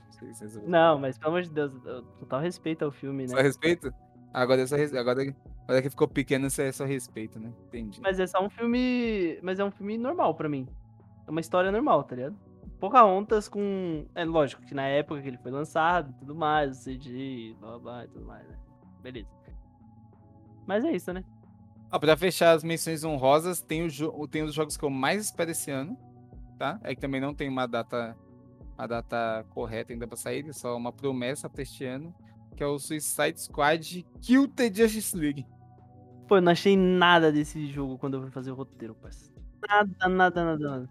Não, mas pelo amor de Deus, total respeito ao filme, né? Só respeito? Agora, é só, agora, agora que ficou pequeno, você é só respeito, né? Entendi. Mas é só um filme. Mas é um filme normal pra mim. É uma história normal, tá ligado? Pocahontas com. É lógico que na época que ele foi lançado tudo mais, o CG, blá blá e tudo mais, né? Beleza. Mas é isso, né? Ah, pra fechar as menções honrosas, tem, o tem os jogos que eu mais espero esse ano, tá? É que também não tem uma data, uma data correta ainda pra sair, é só uma promessa pra este ano que é o Suicide Squad Kill the Justice League. Pô, eu não achei nada desse jogo quando eu fui fazer o roteiro, parceiro. Nada, nada, nada, nada.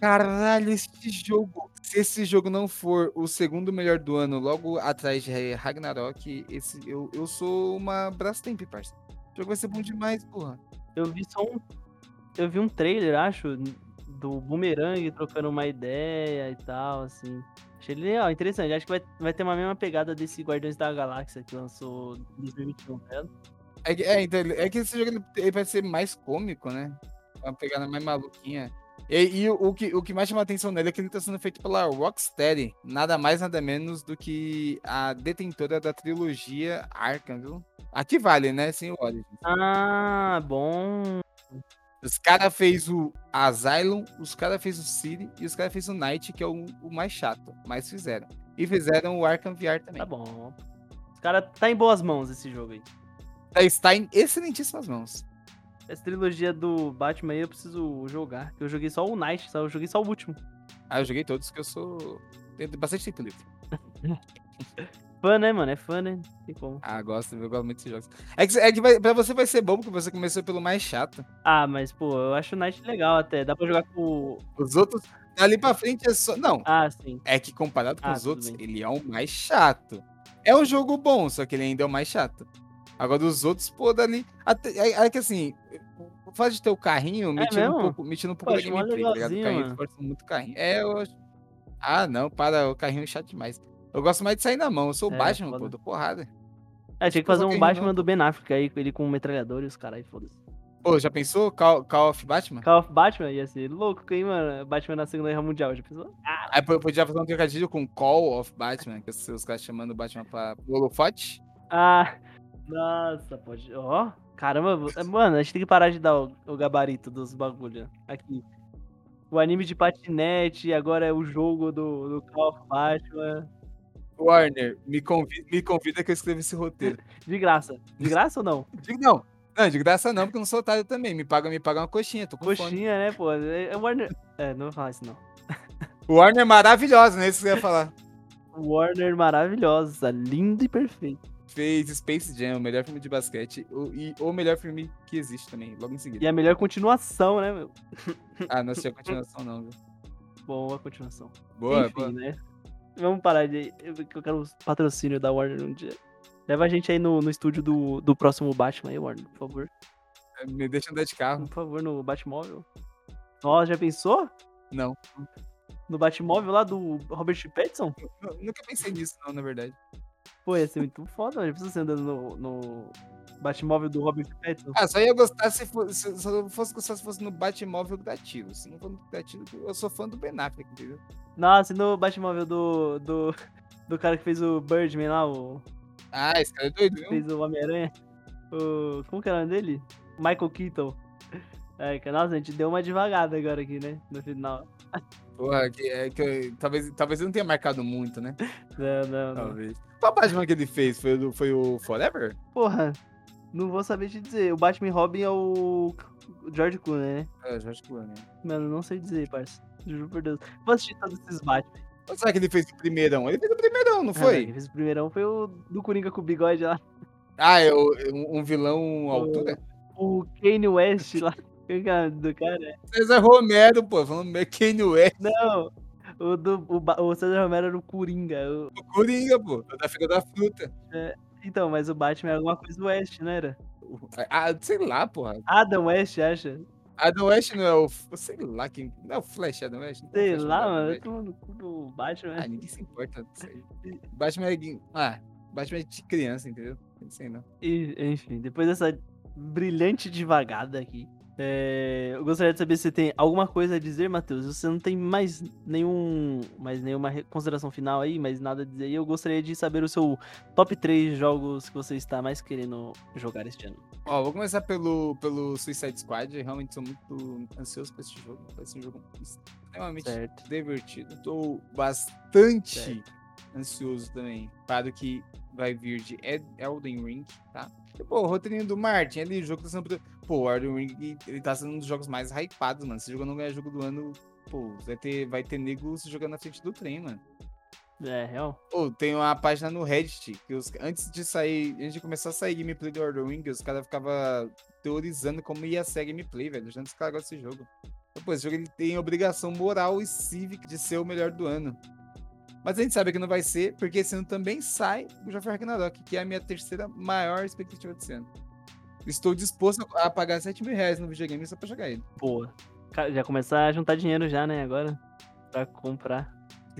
Caralho, esse jogo. Se esse jogo não for o segundo melhor do ano, logo atrás de Ragnarok, esse, eu, eu sou uma Brastemp, parceiro. O jogo vai ser bom demais, porra. Eu vi só um. Eu vi um trailer, acho, do Boomerang trocando uma ideia e tal, assim. Achei legal, interessante. Acho que vai, vai ter uma mesma pegada desse Guardiões da Galáxia que lançou em 2021, tá vendo? É que, é, então, é que esse jogo ele, ele vai ser mais cômico, né? Uma pegada mais maluquinha. E, e o, o, que, o que mais chama atenção nele é que ele está sendo feito pela Rocksteady. Nada mais, nada menos do que a detentora da trilogia Arkham, viu? Aqui vale, né? Sem o Origins. Ah, bom. Os caras fez o Asylum, os caras fez o City e os caras fez o Night, que é o, o, mais chato, mas fizeram. E fizeram o Arkham VR também. Tá bom. Os caras tá em boas mãos esse jogo aí. Tá, está em excelentíssimas mãos. Essa trilogia do Batman aí eu preciso jogar. Eu joguei só o Night, só, eu joguei só o último. Ah, eu joguei todos, que eu sou. Tenho bastante tempo livre. fã, né, mano? É fã, né? Tem como. Ah, gosto, eu gosto muito desses jogos. É que, é que vai, pra você vai ser bom, porque você começou pelo mais chato. Ah, mas, pô, eu acho o Night legal até. Dá pra jogar com. Os outros. Ali pra frente é só. Não. Ah, sim. É que comparado com ah, os outros, bem. ele é o mais chato. É um jogo bom, só que ele ainda é o mais chato. Agora, dos outros, pô, dali. Até, é, é que assim, o fato de ter o carrinho me, é tira, um pouco, me tira um pouco da gameplay, tá ligado? O carrinho força muito carrinho. É, eu acho. Ah, não, para, o carrinho é chato demais. Eu gosto mais de sair na mão. Eu sou o é, Batman, foda. pô, do porrada. É, tinha que fazer um Batman não. do Ben Affleck aí, ele com metralhador e os caras aí, foda-se. Pô, já pensou? Call, Call of Batman? Call of Batman ia ser louco, hein, mano? Batman na Segunda Guerra Mundial, já pensou? Ah. Aí podia fazer um trocadilho com Call of Batman, que os caras chamando o Batman pra holofote. Ah, nossa, pode. Ó, oh, caramba, mano, a gente tem que parar de dar o, o gabarito dos bagulhos. Aqui. O anime de patinete, agora é o jogo do, do Call of Batman. Warner, me convida, me convida que eu escrevo esse roteiro. De graça. De graça ou não? De, não. Não, de graça não, porque eu não sou otário também. Me paga, me paga uma coxinha, tô com Coxinha, fome. né, pô? É, é Warner. É, não vou falar isso não. Warner maravilhosa, né? Isso que eu ia falar. Warner maravilhosa, lindo e perfeito. Fez Space Jam, o melhor filme de basquete, o, e o melhor filme que existe também, logo em seguida. E a melhor continuação, né, meu? Ah, não assisti a continuação não, viu? Boa continuação. Boa, Enfim, boa. né? Vamos parar de. Eu, eu quero patrocínio da Warner um dia. Leva a gente aí no, no estúdio do, do próximo Batman aí, Warner, por favor. É, me deixa andar de carro. Por favor, no Batmóvel. Nossa, já pensou? Não. No Batmóvel lá do Robert Pattinson? Nunca pensei nisso, não, na verdade. Pô, ia ser muito foda, mano. Precisa ser andando no, no Batmóvel do Robert Pattinson. Ah, só ia gostar se fosse, se, eu fosse gostar se fosse no Batmóvel gratilo. Se não for no gratilo, eu sou fã do Ben Affleck, entendeu? Nossa, no Batmóvel do, do, do cara que fez o Birdman lá, o. Ah, esse cara é doido, viu? Fez o Homem-Aranha. O. Como que era o nome dele? Michael Keaton. É, que, nossa, a gente deu uma devagada agora aqui, né? No final. Porra, que, é, que, talvez, talvez eu não tenha marcado muito, né? Não, não, não. Talvez. Qual Batman que ele fez? Foi, o- foi o Forever? Porra, não vou saber te dizer. O Batman Robin é o George Clooney, né? É, Jorge Clooney. Mano, não sei dizer, parça. Juro por Deus. Vou assistir todos esses Batman. Ou será que ele fez o primeirão? Ele fez o primeirão, não Ah, foi? quem fez o primeirão foi o do Coringa com o bigode lá. Ah, é o- um, um vilão altura? O Kanye West lá. É do cara? César Romero, pô, falando Kanye West, Não, o, do, o, o César Romero era o Coringa. o- o Coringa, pô, da Fica da Fruta. então, mas o Batman era alguma coisa do West, não era? Ah, sei lá, porra. Adam West, acha? Adam West não é o. Sei lá quem. Não é o Flash, Adam West? É Sei Flash, lá, é mano. Eu tô no cu do Batman. Ah, ninguém se importa disso aí. Batman é. Ah, Batman é de criança, entendeu? Não sei não. E, enfim, depois dessa brilhante devagada aqui, é, eu gostaria de saber se você tem alguma coisa a dizer, Matheus. Você não tem mais nenhum, mais nenhuma consideração final aí, mais nada a dizer. Eu gostaria de saber o seu top 3 jogos que você está mais querendo jogar este ano. Ó, vou começar pelo, pelo Suicide Squad. Eu realmente sou muito ansioso pra esse jogo. Vai ser um jogo extremamente Certo. divertido. Tô bastante Certo. ansioso também para o que vai vir de Ed- Elden Ring, tá? E, pô, o roteirinho do Martin ali, o jogo tá sendo. Pô, o Elden Ring, ele tá sendo um dos jogos mais hypados, mano. Se o jogo não ganhar jogo do ano, pô, vai ter, vai ter nego se jogando na frente do trem, mano. É, real. Pô, tem uma página no Reddit que os, antes de sair, antes de começar a sair gameplay do Elden Ring, os caras ficavam teorizando como ia ser a gameplay, velho. Caras gostam desse jogo. Pô, esse jogo ele tem obrigação moral e cívica de ser o melhor do ano. Mas a gente sabe que não vai ser, porque esse ano também sai o Jafar Ragnarok, que é a minha terceira maior expectativa desse ano. Estou disposto a pagar 7 mil reais no videogame só pra jogar ele. Boa. Já começar a juntar dinheiro já, né, agora? Pra comprar.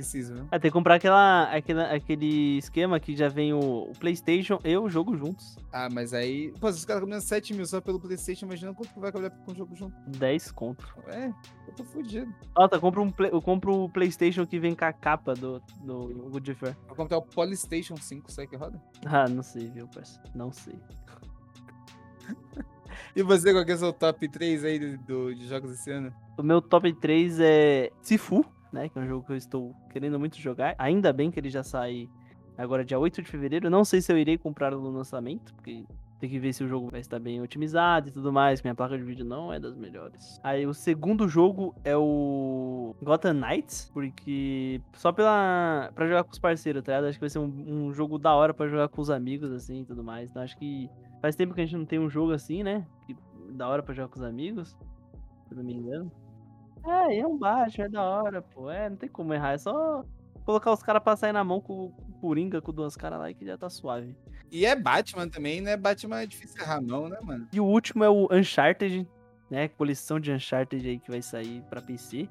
Preciso, viu? Ah, tem que comprar aquela, aquela, aquele esquema que já vem o, o PlayStation e o jogo juntos. Ah, mas aí. Pô, se os caras cobrando 7 mil só pelo PlayStation, imagina quanto que vai cobrar com o jogo junto. 10 conto. É, eu tô fudido. Nota, compra um play- eu compro o PlayStation que vem com a capa do, do God of War. Vou comprar o Polystation 5, será que roda? Ah, não sei, viu, parceiro? Não sei. E você, qual que é o seu top 3 aí do, do- de jogos esse ano? O meu top 3 é Sifu, né? Que é um jogo que eu estou querendo muito jogar. Ainda bem que ele já sai agora dia 8 de fevereiro. Não sei se eu irei comprar no lançamento, porque tem que ver se o jogo vai estar bem otimizado e tudo mais. Minha placa de vídeo não é das melhores. Aí o segundo jogo é o Gotham Knights, porque só pela para jogar com os parceiros, tá ligado? Acho que vai ser um, um jogo da hora pra jogar com os amigos assim e tudo mais. Então acho que faz tempo que a gente não tem um jogo assim, né? Que da hora pra jogar com os amigos. Se não me engano. É, é um baixo, é da hora, pô. É, não tem como errar. É só colocar os caras pra sair na mão com com o Coringa, com duas caras lá e que já tá suave. E é Batman também, né? Batman é difícil errar a mão, né, mano? E o último é o Uncharted, né? Coleção de Uncharted aí que vai sair pra PC.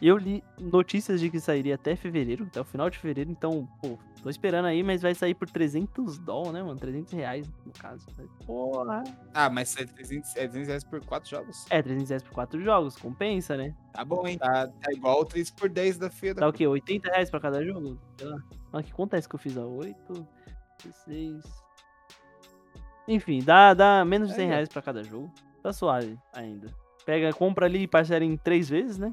Eu li notícias de que sairia até fevereiro, até o final de fevereiro, então, pô, tô esperando aí, mas vai sair por 300 doll, né, mano? 300 reais, no caso. Porra. Ah, mas é 300, é 200 reais por 4 jogos? É, 300 reais por 4 jogos, compensa, né? Tá bom, hein? Tá, tá igual o 3 por 10 da feira. Dá o quê? 80 reais pra cada jogo? Sei lá. Ah, que conta é que eu fiz? Ó? 8, 16. Enfim, dá, dá menos de 100 É. reais pra cada jogo. Tá suave ainda. Pega, compra ali e parcela em 3 vezes, né?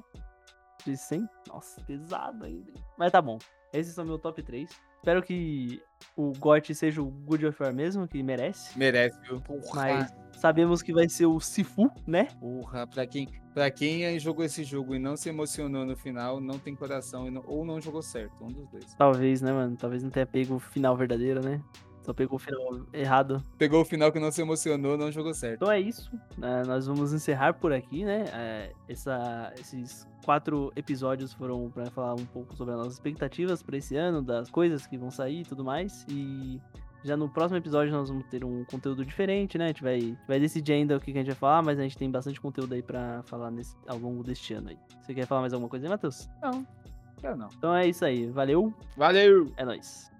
De 100. Nossa, pesado ainda. Mas tá bom. Esses são meu top 3. Espero que o GOT seja o Good of War mesmo, que merece. Merece, viu? Porra. Mas sabemos que vai ser o Sifu, né? Porra, pra quem, pra quem jogou esse jogo e não se emocionou no final, não tem coração não- ou não jogou certo. Um dos dois. Talvez, né, mano? Talvez não tenha pego o final verdadeiro, né? Só pegou o final errado. Pegou o final que não se emocionou, não jogou certo. Então é isso. né? nós vamos encerrar por aqui, né? É, essa- esses quatro episódios foram para falar um pouco sobre as nossas expectativas para esse ano, das coisas que vão sair e tudo mais. E já no próximo episódio nós vamos ter um conteúdo diferente, né? A gente vai, vai decidir ainda o que que a gente vai falar, mas a gente tem bastante conteúdo aí para falar nesse, ao longo deste ano aí. Você quer falar mais alguma coisa aí, Matheus? Não, quero não. Então é isso aí. Valeu, Valeu! é nóis.